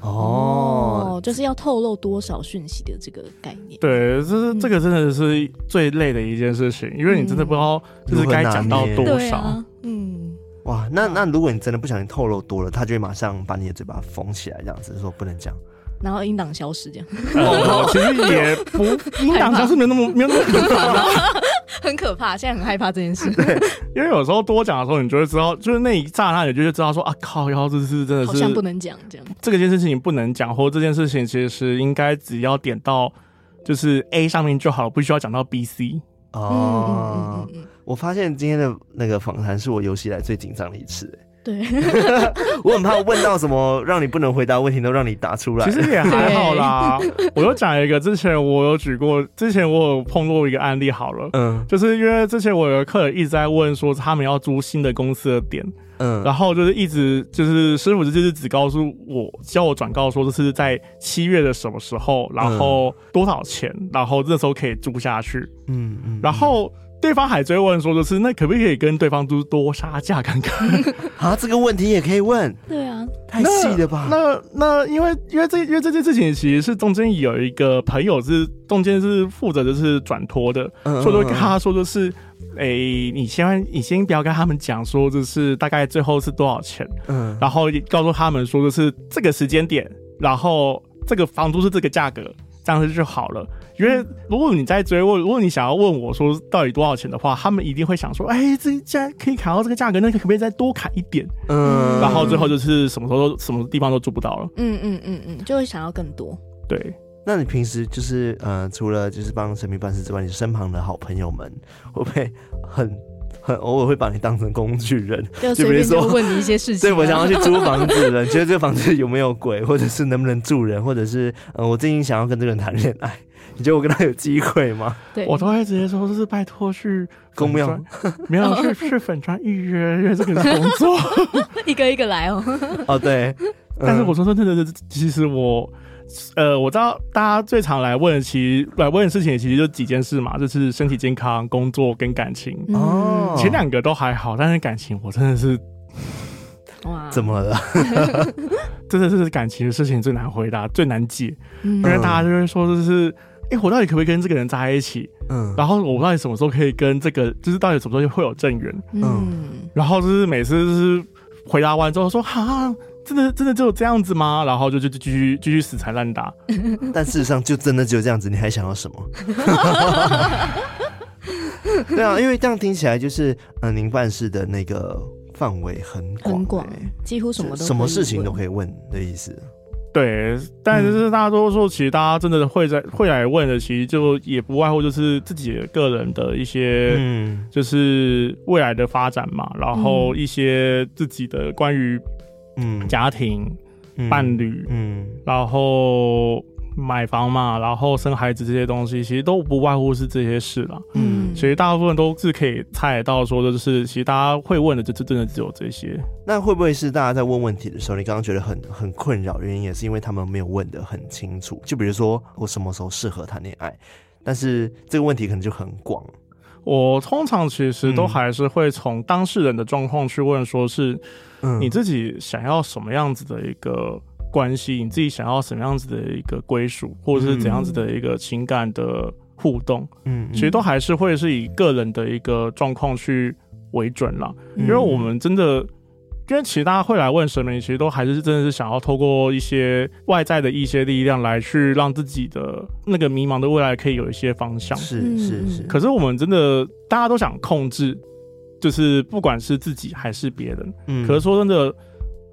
哦，就是要透露多少讯息的这个概念。对，这是这个真的是最累的一件事情，嗯，因为你真的不知道就是该讲到多少。嗯。哇，那那如果你真的不小心透露多了，他就会马上把你的嘴巴封起来，这样子说不能讲，然后音档消失这样。哦，其实也不音档消失没有那么没有那么可怕，很可怕，现在很害怕这件事。对，因为有时候多讲的时候，你就会知道，就是那一刹那，你就会知道说啊靠，然后这是真的是好像不能讲这样。这个件事情不能讲，或者这件事情其实是应该只要点到就是 A 上面就好了，不需要讲到 B、C。哦，我发现今天的那个访谈是我有史以来最紧张的一次，欸。对，我很怕问到什么让你不能回答问题都让你答出来。其实也还好啦。我又讲一个，之前我有举过，之前我有碰过一个案例。好了，嗯，就是因为之前我有个客人一直在问说他们要租新的公司的点，嗯，然后就是一直就是师傅就是只告诉我叫我转告说这是在七月的什么时候，然后多少钱，然后这时候可以租下去，嗯嗯，然后。对方还追问说的是，那可不可以跟对方多多杀价看看？啊，这个问题也可以问？对啊，太细了吧？那那，那因为因为这因为这件事情其实是中间有一个朋友是中间是负责的是转托的，嗯嗯嗯，所以就跟他说的是，哎、欸，你先你先不要跟他们讲说就是大概最后是多少钱，嗯，然后告诉他们说的是这个时间点，然后这个房租是这个价格。这样子就好了，因为如果你在追问，如果你想要问我说到底多少钱的话，他们一定会想说，哎、欸，这既然可以砍到这个价格，那可不可以再多砍一点？嗯，然后最后就是什么时候都什么地方都做不到了。嗯嗯嗯嗯，就会想要更多。对，那你平时就是呃，除了就是帮神明办事之外，你身旁的好朋友们会不会很？很偶尔会把你当成工具人，就比如说问你一些事情。对，我想要去租房子了，觉得这个房子有没有鬼，或者是能不能住人，或者是呃，我最近想要跟这个人谈恋爱，你觉得我跟他有机会吗？对，我都会直接说，就是拜托去公庙，没有 去去粉砖预约，这个工作，一个一个来哦。哦，对，但是我说真的，其实我。呃，我知道大家最常来问的，其实来问的事情其实就几件事嘛，就是身体健康、工作跟感情。哦，前两个都还好，但是感情我真的是，哇，怎么了？真的是感情的事情最难回答、最难解，嗯、因为大家就会说，就是，哎、欸，我到底可不可以跟这个人在一起？嗯，然后我到底什么时候可以跟这个，就是到底什么时候会有正缘？嗯，然后就是每次就是回答完之后说，哈。真的真的只有这样子吗？然后就就就继续继续死缠烂打。但事实上就真的只有这样子，你还想要什么？对啊，因为这样听起来就是，嗯、呃，您办事的那个范围很广、欸，很广，几乎什么都什么事情都可以问的意思。对，但是大多数，其实大家真的会在会来问的，其实就也不外乎就是自己的个人的一些，嗯，就是未来的发展嘛，然后一些自己的关于。嗯，家庭、嗯、伴侣，嗯，然后买房嘛，然后生孩子这些东西，其实都不外乎是这些事了。嗯，其实大部分都是可以猜得到，说的就是，其实大家会问的，就真的只有这些。那会不会是大家在问问题的时候，你刚刚觉得很很困扰，原因也是因为他们没有问的很清楚？就比如说，我什么时候适合谈恋爱？但是这个问题可能就很广。我通常其实都还是会从当事人的状况去问，说是。你自己想要什么样子的一个关系？你自己想要什么样子的一个归属，或者是怎样子的一个情感的互动？嗯，其实都还是会是以个人的一个状况去为准啦。因为我们真的，因为其实大家会来问神明，其实都还是真的是想要透过一些外在的一些力量来去让自己的那个迷茫的未来可以有一些方向。是是是。可是我们真的大家都想控制。就是不管是自己还是别人，嗯，可是说真的，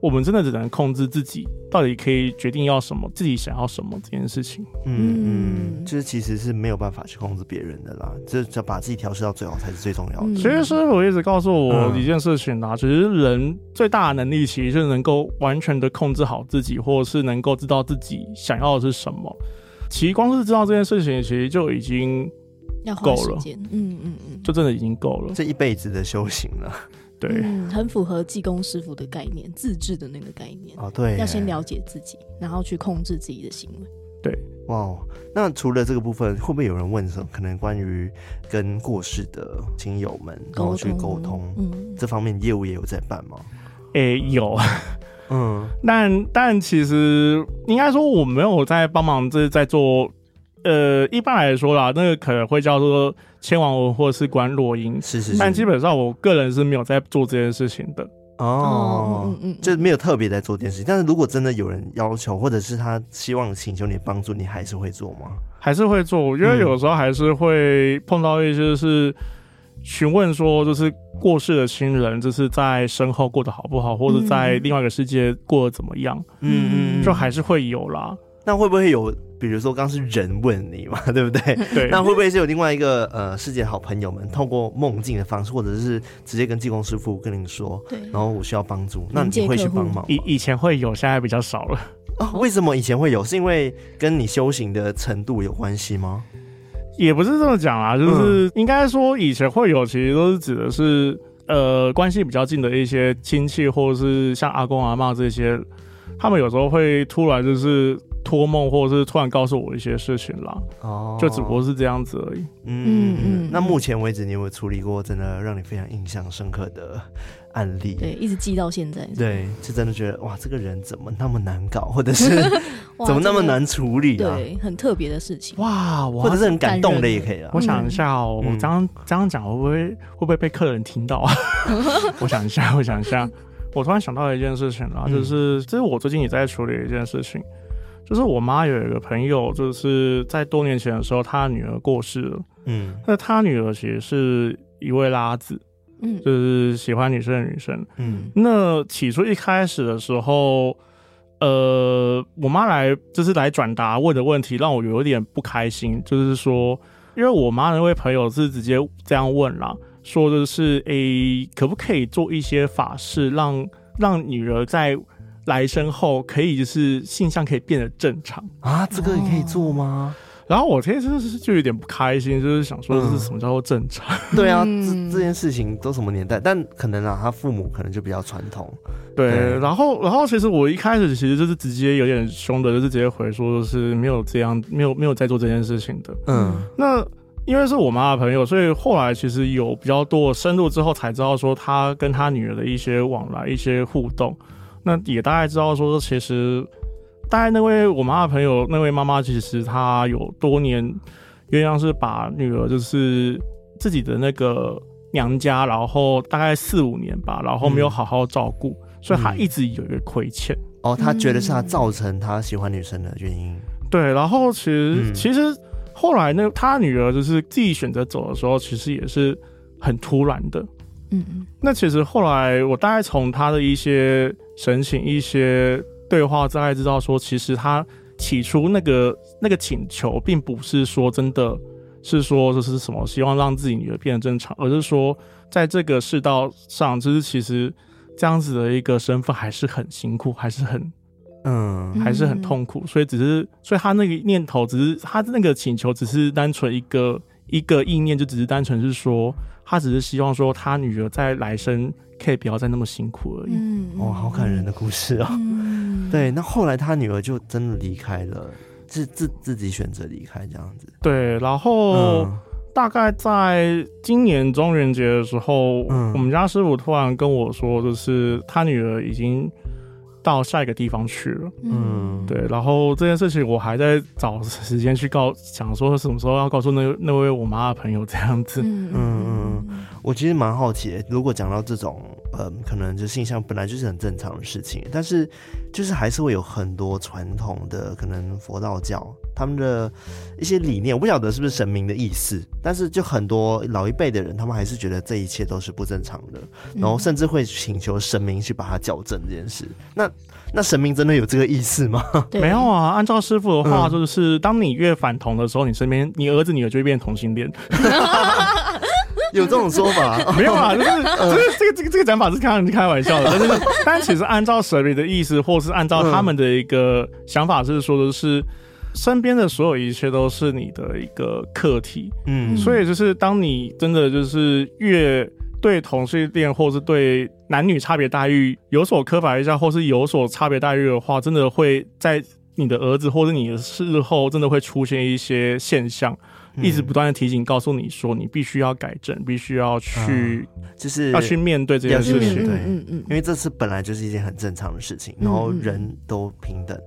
我们真的只能控制自己，到底可以决定要什么，自己想要什么这件事情。嗯嗯，就是其实是没有办法去控制别人的啦，这要把自己调试到最好才是最重要的。其实师傅一直告诉我一件事情啦，其实人最大的能力其实是能够完全的控制好自己，或者是能够知道自己想要的是什么。其实光是知道这件事情，其实就已经。够了，嗯嗯嗯，就真的已经够了，这一辈子的修行了，对，嗯，很符合技工师傅的概念，自制的那个概念哦，对，要先了解自己，然后去控制自己的行为，对，哇，那除了这个部分，会不会有人问什么？可能关于跟过世的亲友们然后去沟通，嗯，这方面业务也有在办吗？诶、欸，有，嗯，但但其实应该说我没有在帮忙，这在做。呃，一般来说啦，那个可能会叫做千王文或者是关落音，是是是。但基本上我个人是没有在做这件事情的哦，嗯嗯，就是没有特别在做这件事情。但是如果真的有人要求，或者是他希望请求你帮助，你还是会做吗？还是会做，因为有时候还是会碰到一些是询问说，就是过世的亲人，就是在身后过得好不好，或者在另外一个世界过得怎么样？嗯嗯，就还是会有啦。那会不会有？比如说，刚是人问你嘛，对不对？对。那会不会是有另外一个呃世界好朋友们，透过梦境的方式，或者是直接跟济公师傅跟您说，对。然后我需要帮助，那你会去帮忙？以以前会有，现在比较少了。哦，为什么以前会有？是因为跟你修行的程度有关系吗？也不是这么讲啊，就是应该说以前会有，其实都是指的是呃关系比较近的一些亲戚，或者是像阿公阿妈这些，他们有时候会突然就是。托梦，或者是突然告诉我一些事情啦，哦，就只不过是这样子而已。嗯嗯。那目前为止，你有没有处理过真的让你非常印象深刻的案例？对，一直记到现在。对，是真的觉得哇，这个人怎么那么难搞，或者是 怎么那么难处理啊？对，很特别的事情。哇，或者是很感动的也可以啊。我想一下哦，我这样这样讲会不会会不会被客人听到啊？我想一下，我想一下，我突然想到一件事情啦，就是这是我最近也在处理一件事情。就是我妈有一个朋友，就是在多年前的时候，她女儿过世了。嗯，那她女儿其实是一位拉子，嗯，就是喜欢女生的女生。嗯，那起初一开始的时候，呃，我妈来就是来转达问的问题，让我有点不开心。就是说，因为我妈那位朋友是直接这样问啦，说的是，诶、欸，可不可以做一些法事，让让女儿在来生后可以就是性向可以变得正常啊？这个你可以做吗？然后我其实就有点不开心，就是想说这是什么叫做正常？嗯、对啊，这这件事情都什么年代？但可能啊，他父母可能就比较传统。对，对然后然后其实我一开始其实就是直接有点凶的，就是直接回说是没有这样，没有没有在做这件事情的。嗯，那。因为是我妈的朋友，所以后来其实有比较多深入之后才知道说他跟他女儿的一些往来、一些互动。那也大概知道说，其实大概那位我妈的朋友那位妈妈，其实她有多年，原样是把女儿就是自己的那个娘家，然后大概四五年吧，然后没有好好照顾，嗯、所以她一直有一个亏欠。哦，她觉得是她造成她喜欢女生的原因。对，然后其实、嗯、其实。后来那，他女儿就是自己选择走的时候，其实也是很突然的。嗯嗯。那其实后来我大概从他的一些神情、一些对话，大概知道说，其实他起初那个那个请求，并不是说真的是说这是什么希望让自己女儿变得正常，而是说在这个世道上，就是其实这样子的一个身份还是很辛苦，还是很。嗯，还是很痛苦，所以只是，所以他那个念头，只是他那个请求，只是单纯一个一个意念，就只是单纯是说，他只是希望说，他女儿在来生可以不要再那么辛苦而已。嗯，哇，好感人的故事哦。嗯、对，那后来他女儿就真的离开了，自自自己选择离开这样子。对，然后、嗯、大概在今年中元节的时候，嗯、我们家师傅突然跟我说，就是他女儿已经。到下一个地方去了，嗯，对，然后这件事情我还在找时间去告，想说什么时候要告诉那那位我妈的朋友这样子，嗯嗯嗯，我其实蛮好奇的，如果讲到这种，嗯，可能就性向本来就是很正常的事情，但是就是还是会有很多传统的，可能佛道教。他们的一些理念，我不晓得是不是神明的意思，但是就很多老一辈的人，他们还是觉得这一切都是不正常的，然后甚至会请求神明去把它矫正这件事。那那神明真的有这个意思吗？没有啊，按照师傅的话，就是当你越反同的时候，你身边你儿子女儿就会变同性恋。有这种说法？没有啊，就是就是这个这个这个讲法是开开玩笑的，但是但其实按照神明的意思，或是按照他们的一个想法，是说的是。身边的所有一切都是你的一个课题，嗯，所以就是当你真的就是越对同性恋或是对男女差别待遇有所刻板一下，或是有所差别待遇的话，真的会在你的儿子或者你的事后真的会出现一些现象，嗯、一直不断的提醒，告诉你说你必须要改正，必须要去，就是要去面对这件事情，对，嗯嗯，因为这次本来就是一件很正常的事情，然后人都平等。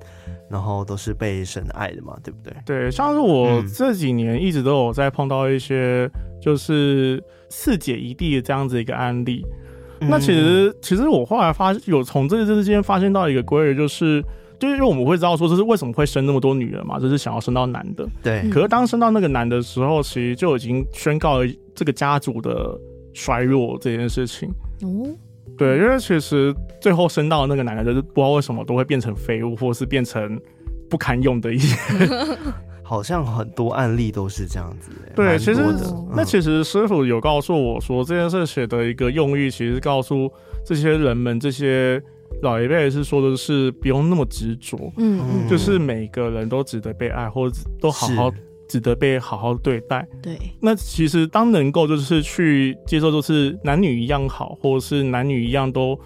然后都是被神爱的嘛，对不对？对，像是我这几年一直都有在碰到一些就是四姐一弟的这样子一个案例。嗯、那其实，其实我后来发现有从这之间发现到一个规律，就是就是因为我们会知道说这是为什么会生那么多女人嘛，就是想要生到男的。对。可是当生到那个男的时候，其实就已经宣告了这个家族的衰弱这件事情。哦。对，因为其实最后生到的那个男的，就是不知道为什么都会变成废物，或是变成不堪用的一些。好像很多案例都是这样子。对，其实、嗯、那其实师傅有告诉我说，这件事写的一个用意，其实告诉这些人们，这些老一辈是说的是不用那么执着，嗯，就是每个人都值得被爱，或者都好好。值得被好好对待。对，那其实当能够就是去接受，就是男女一样好，或者是男女一样都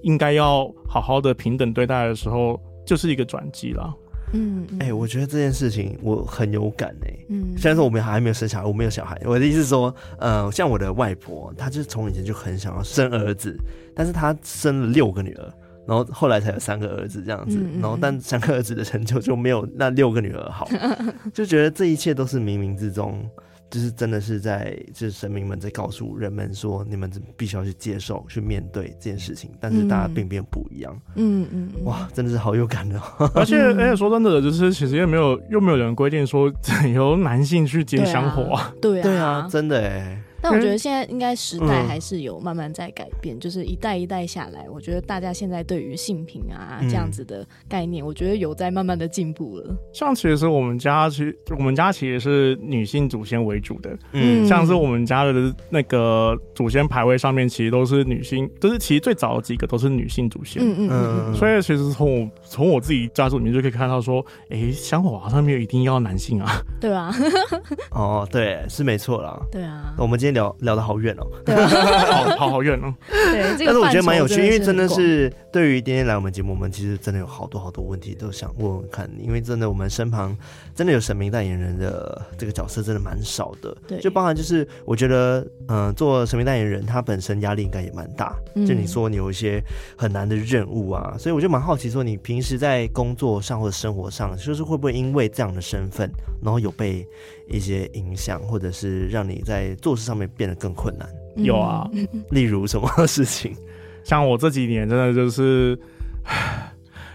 应该要好好的平等对待的时候，就是一个转机了。嗯，哎、欸，我觉得这件事情我很有感哎、欸。嗯，虽然说我们还没有生小孩，我没有小孩，我的意思是说，呃，像我的外婆，她就是从以前就很想要生儿子，但是她生了六个女儿。然后后来才有三个儿子这样子，然后但三个儿子的成就就没有那六个女儿好，就觉得这一切都是冥冥之中，就是真的是在就是神明们在告诉人们说，你们必须要去接受、去面对这件事情，但是大家并不不一样。嗯嗯，哇，真的是好有感的。而且而且说真的，就是其实又没有又没有人规定说 由男性去接香火啊。对啊，对啊，真的哎。但我觉得现在应该时代还是有慢慢在改变，嗯、就是一代一代下来，我觉得大家现在对于性平啊这样子的概念，嗯、我觉得有在慢慢的进步了。像其实我们家其实我们家其实是女性祖先为主的，嗯，像是我们家的那个祖先牌位上面其实都是女性，就是其实最早的几个都是女性祖先，嗯嗯嗯，所以其实从我从我自己家族里面就可以看到说，哎、欸，香火好像没有一定要男性啊，对啊，哦，对，是没错啦，对啊，我们今天聊聊得好远哦，对啊，好好好远哦，对，但是我觉得蛮有趣，因为真的是对于今天来我们节目，我们其实真的有好多好多问题都想问问看，因为真的我们身旁真的有神明代言人的这个角色真的蛮少的，对，就包含就是我觉得，嗯、呃，做神明代言人他本身压力应该也蛮大，就你说你有一些很难的任务啊，所以我就蛮好奇说你平时在工作上或者生活上，就是会不会因为这样的身份，然后有被一些影响，或者是让你在做事上面变得更困难？有啊，例如什么事情？像我这几年真的就是，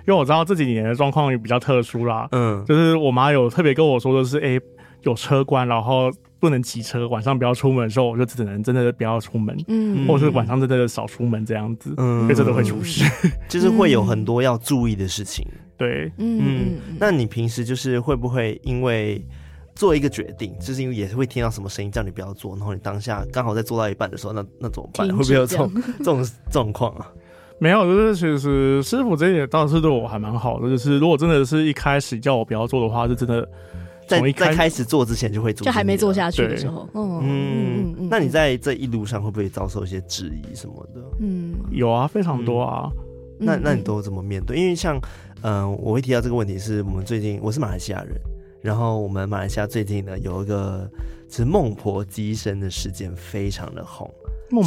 因为我知道这几年的状况也比较特殊啦。嗯，就是我妈有特别跟我说的是，哎、欸，有车关，然后不能骑车，晚上不要出门的时候，我就只能真的不要出门，嗯，或者是晚上真的少出门这样子，嗯，因为真的会出事，就是会有很多要注意的事情。对，嗯，那你平时就是会不会因为？做一个决定，就是因为也是会听到什么声音叫你不要做，然后你当下刚好在做到一半的时候，那那怎么办？会不会有这种这种状况啊？没有，就是其实师傅这一点倒是对我还蛮好的。就是如果真的是一开始叫我不要做的话，是真的在在开始做之前就会做，就还没做下去的时候。嗯嗯嗯嗯。那你在这一路上会不会遭受一些质疑什么的？嗯，有啊，非常多啊。嗯、那那你都怎么面对？因为像嗯、呃，我会提到这个问题，是我们最近我是马来西亚人。然后我们马来西亚最近呢有一个是孟婆鸡生的事件，非常的红。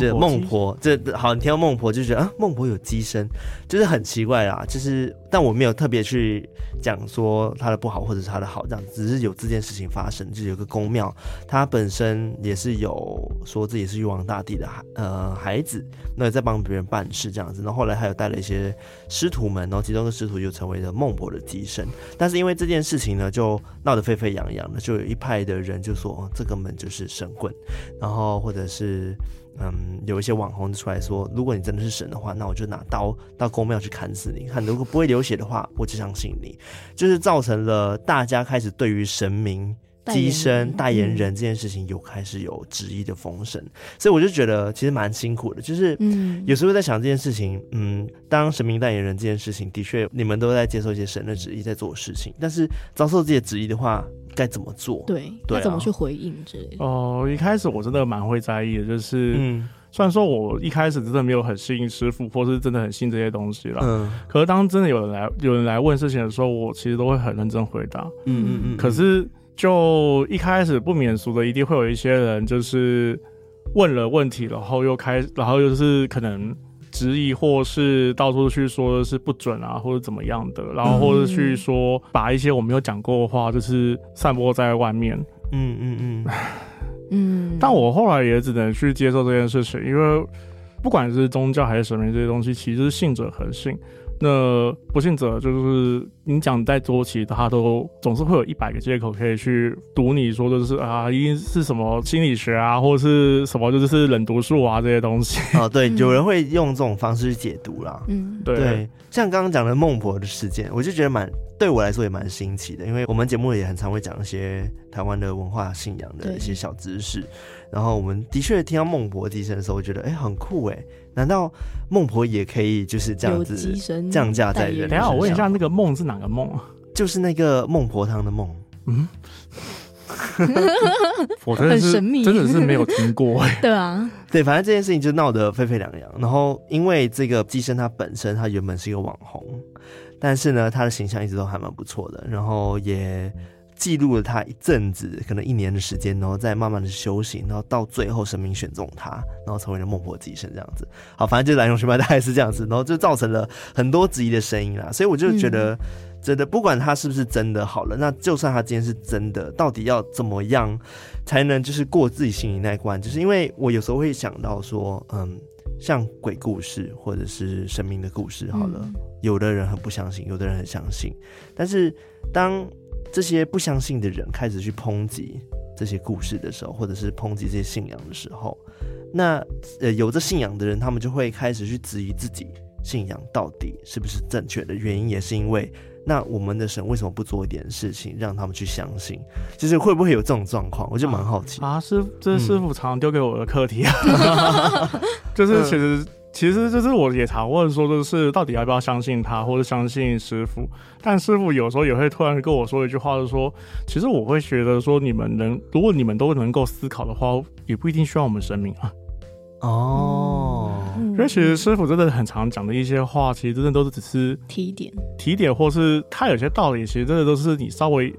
这孟婆，这好，你听到孟婆就觉得啊，孟婆有鸡身，就是很奇怪啊。就是，但我没有特别去讲说他的不好或者是他的好，这样只是有这件事情发生。就是有个宫庙，他本身也是有说自己是玉皇大帝的孩呃孩子，那在帮别人办事这样子。然后后来还有带了一些师徒们，然后其中的师徒就成为了孟婆的替身。但是因为这件事情呢，就闹得沸沸扬扬的，就有一派的人就说，这根本就是神棍，然后或者是。嗯，有一些网红出来说，如果你真的是神的话，那我就拿刀到宫庙去砍死你。看，如果不会流血的话，我只相信你。就是造成了大家开始对于神明机身代言人这件事情有开始有质疑的风声，所以我就觉得其实蛮辛苦的。就是嗯，有时候在想这件事情，嗯，当神明代言人这件事情，的确你们都在接受一些神的旨意在做事情，但是遭受这些旨意的话。该怎么做？对，该怎么去回应之类的。哦、呃，一开始我真的蛮会在意的，就是，嗯，虽然说我一开始真的没有很信师傅，或是真的很信这些东西啦，嗯，可是当真的有人来有人来问事情的时候，我其实都会很认真回答，嗯嗯嗯。可是就一开始不免俗的，一定会有一些人就是问了问题，然后又开，然后又是可能。质疑或是到处去说的是不准啊，或者怎么样的，然后或者去说把一些我没有讲过的话，就是散播在外面。嗯嗯嗯 嗯。但我后来也只能去接受这件事情，因为不管是宗教还是神明这些东西，其实信者恒信。那不幸者就是你讲再多，其实他都总是会有一百个借口可以去堵你说，就是啊，一定是什么心理学啊，或者是什么就是冷读术啊这些东西。哦，对，有人会用这种方式去解读啦。嗯，对，对，像刚刚讲的孟婆的事件，我就觉得蛮对我来说也蛮新奇的，因为我们节目也很常会讲一些台湾的文化信仰的一些小知识。然后我们的确听到孟婆提声的时候，我觉得哎、欸、很酷哎，难道孟婆也可以就是这样子降价在人？等下我问一下，那个梦是哪个梦啊？就是那个孟婆汤的梦。嗯，我真的是很神秘，真的是没有听过哎。对啊，对，反正这件事情就闹得沸沸扬扬。然后因为这个寄生它本身它原本是一个网红，但是呢，他的形象一直都还蛮不错的，然后也。记录了他一阵子，可能一年的时间，然后再慢慢的修行，然后到最后神明选中他，然后成为了孟婆乩身这样子。好，反正就是来龙去脉大概是这样子，然后就造成了很多质疑的声音啦。所以我就觉得，真的不管他是不是真的好了，那就算他今天是真的，到底要怎么样才能就是过自己心里那一关？就是因为我有时候会想到说，嗯，像鬼故事或者是神明的故事，好了，有的人很不相信，有的人很相信，但是当这些不相信的人开始去抨击这些故事的时候，或者是抨击这些信仰的时候，那呃有着信仰的人，他们就会开始去质疑自己信仰到底是不是正确的。原因也是因为，那我们的神为什么不做一点事情让他们去相信？就是会不会有这种状况？我就蛮好奇啊。师，这是师傅常丢给我的课题啊，嗯 就是其实。其实就是我也常问说，就是到底要不要相信他，或者相信师傅？但师傅有时候也会突然跟我说一句话，就是说，其实我会觉得说，你们能，如果你们都能够思考的话，也不一定需要我们神明啊。哦，因为其实师傅真的很常讲的一些话，其实真的都是只是提点，提点，或是他有些道理，其实真的都是你稍微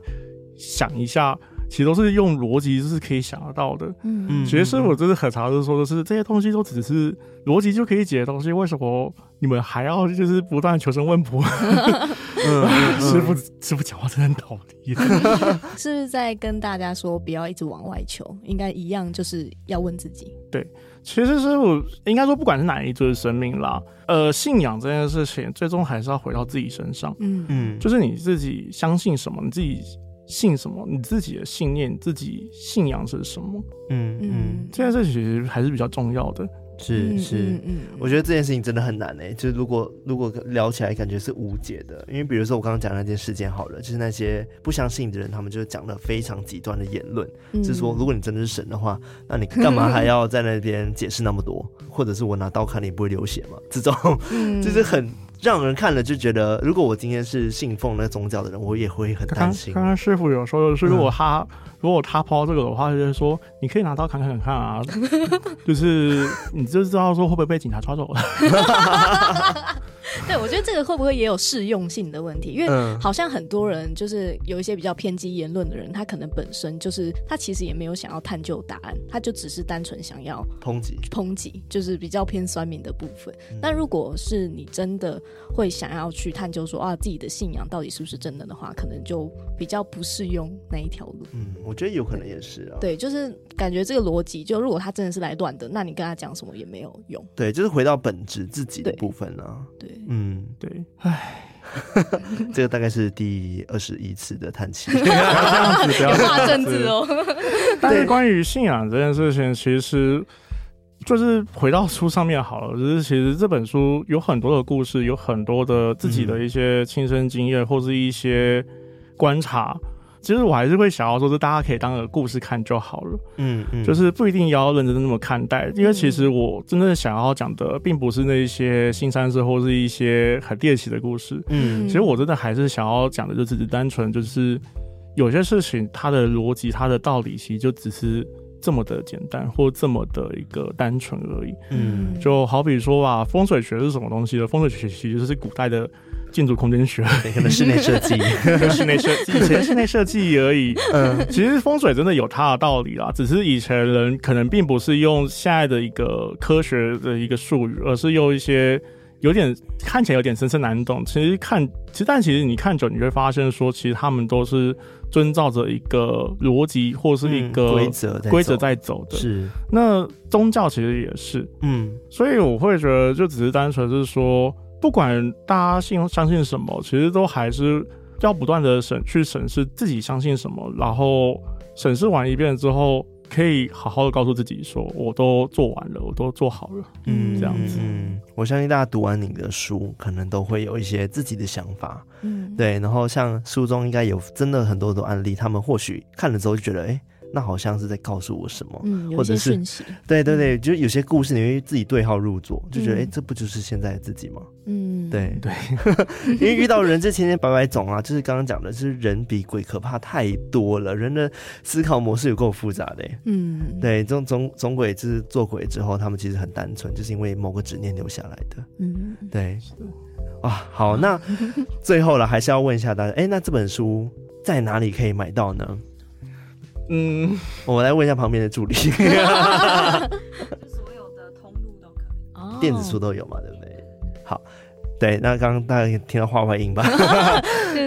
想一下。其实都是用逻辑，就是可以想得到的。嗯嗯，其实师父真的很常就是说的是这些东西都只是逻辑就可以解的东西，为什么你们还要就是不断求生问卜？嗯，师傅师傅讲话真的很道理。是不是在跟大家说不要一直往外求？应该一样就是要问自己。对，其实师傅应该说，不管是哪一尊神明啦，呃，信仰这件事情最终还是要回到自己身上。嗯嗯，就是你自己相信什么，你自己。信什么？你自己的信念，自己信仰是什么？嗯嗯，这件事其实还是比较重要的。是是，嗯，嗯，我觉得这件事情真的很难诶、欸。就是如果如果聊起来，感觉是无解的。因为比如说我刚刚讲那件事件好了，就是那些不相信的人，他们就讲了非常极端的言论，嗯、是说如果你真的是神的话，那你干嘛还要在那边解释那么多？或者是我拿刀砍你不会流血吗？这种、嗯、就是很。让人看了就觉得，如果我今天是信奉那宗教的人，我也会很担心。刚刚师傅有说，就是如果他、嗯、如果他抛这个的话，就是说你可以拿刀砍砍看啊，就是你就知道说会不会被警察抓走了。对，我觉得这个会不会也有适用性的问题？因为好像很多人就是有一些比较偏激言论的人，他可能本身就是他其实也没有想要探究答案，他就只是单纯想要抨击抨击，就是比较偏酸民的部分。那如果是你真的会想要去探究说啊自己的信仰到底是不是真的的话，可能就比较不适用那一条路。嗯，我觉得有可能也是啊。对，就是感觉这个逻辑，就如果他真的是来乱的，那你跟他讲什么也没有用。对，就是回到本质自己的部分啊。对。嗯，对，唉，这个大概是第二十一次的叹气，不要这样子，不要骂政治哦。但是关于信仰这件事情，其实就是回到书上面好了。就是其实这本书有很多的故事，有很多的自己的一些亲身经验，或是一些观察。其实我还是会想要说，是大家可以当个故事看就好了。嗯嗯，就是不一定要认真的那么看待，因为其实我真正想要讲的，并不是那一些新三色或是一些很猎奇的故事。嗯，其实我真的还是想要讲的，就只是单纯就是有些事情它的逻辑、它的道理，其实就只是这么的简单，或这么的一个单纯而已。嗯，就好比说吧，风水学是什么东西的？风水学其实就是古代的。建筑空间学，可能室内设计，室内设计，以前室内设计而已。嗯，其实风水真的有它的道理啦，只是以前人可能并不是用现在的一个科学的一个术语，而是用一些有点看起来有点深深难懂。其实看，其实但其实你看久，你会发现说，其实他们都是遵照着一个逻辑或是一个规则规则在走的。是，那宗教其实也是，嗯，所以我会觉得，就只是单纯是说。不管大家信相信什么，其实都还是要不断的审去审视自己相信什么，然后审视完一遍之后，可以好好的告诉自己说，我都做完了，我都做好了，嗯，这样子。嗯，我相信大家读完你的书，可能都会有一些自己的想法，嗯，对。然后像书中应该有真的很多的案例，他们或许看了之后就觉得，哎。那好像是在告诉我什么，嗯、或者是对对对，就有些故事你会自己对号入座，就觉得哎、嗯。欸，这不就是现在的自己吗？嗯，对。对，因为遇到人这千千百百种啊，就是刚刚讲的，就是人比鬼可怕太多了，人的思考模式有够复杂的、欸，嗯，对，这种总总鬼就是做鬼之后，他们其实很单纯，就是因为某个执念留下来的，嗯，对，哇，好，那 最后了，还是要问一下大家，哎、欸，那这本书在哪里可以买到呢？嗯，我来问一下旁边的助理。所有的通路都可以，电子书都有嘛，对不对？好，对，那刚刚大家听到画外音吧？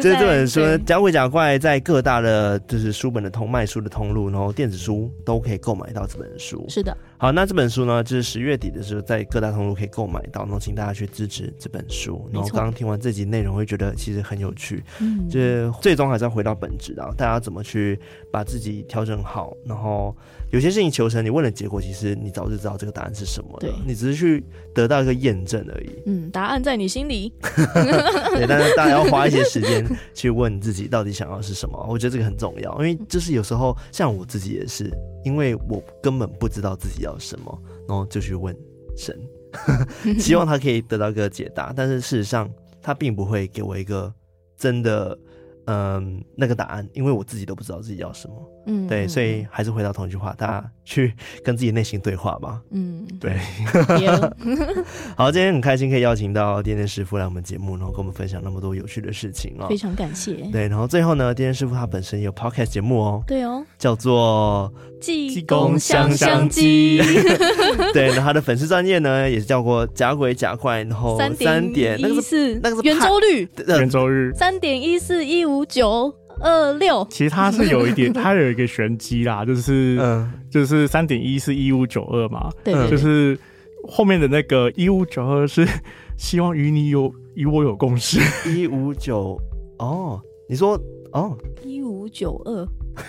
就是这本书《讲鬼讲怪》在各大的就是书本的通卖书的通路，然后电子书都可以购买到这本书。是的。好，那这本书呢，就是十月底的时候在各大通路可以购买到，然后请大家去支持这本书。然后刚刚听完这集内容，会觉得其实很有趣，嗯，就是最终还是要回到本质的，大家怎么去把自己调整好，然后有些事情求成，你问了结果，其实你早就知道这个答案是什么了，对，你只是去得到一个验证而已。嗯，答案在你心里。对，但是大家要花一些时间去问自己到底想要是什么，我觉得这个很重要，因为就是有时候像我自己也是。因为我根本不知道自己要什么，然后就去问神，希望他可以得到一个解答。但是事实上，他并不会给我一个真的。嗯，那个答案，因为我自己都不知道自己要什么，嗯，对，所以还是回到同一句话，大家去跟自己内心对话吧。嗯，对。好，今天很开心可以邀请到电电师傅来我们节目，然后跟我们分享那么多有趣的事情哦，非常感谢。对，然后最后呢，电电师傅他本身也有 podcast 节目哦，对哦，叫做济公香香鸡。对，然后他的粉丝专业呢也是叫过假鬼假怪，然后三点一四，那个是圆周率，圆周率三点一四一五。五九二六，其实它是有一点，它有一个玄机啦，就是，嗯，就是三点一是一五九二嘛，对，就是后面的那个一五九二是希望与你有与我有共识，一五九哦，你说哦，一五九二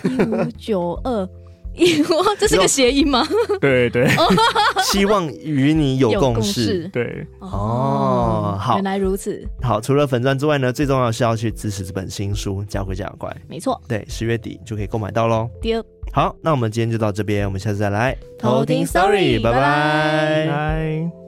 一五九二。哇，这是个谐音吗？对 对，希望与你有共识。对，哦，好，原来如此。好，除了粉钻之外呢，最重要是要去支持这本新书《甲鬼假怪》。没错，对，十月底就可以购买到喽。第二，好，那我们今天就到这边，我们下次再来偷听 Story，拜拜。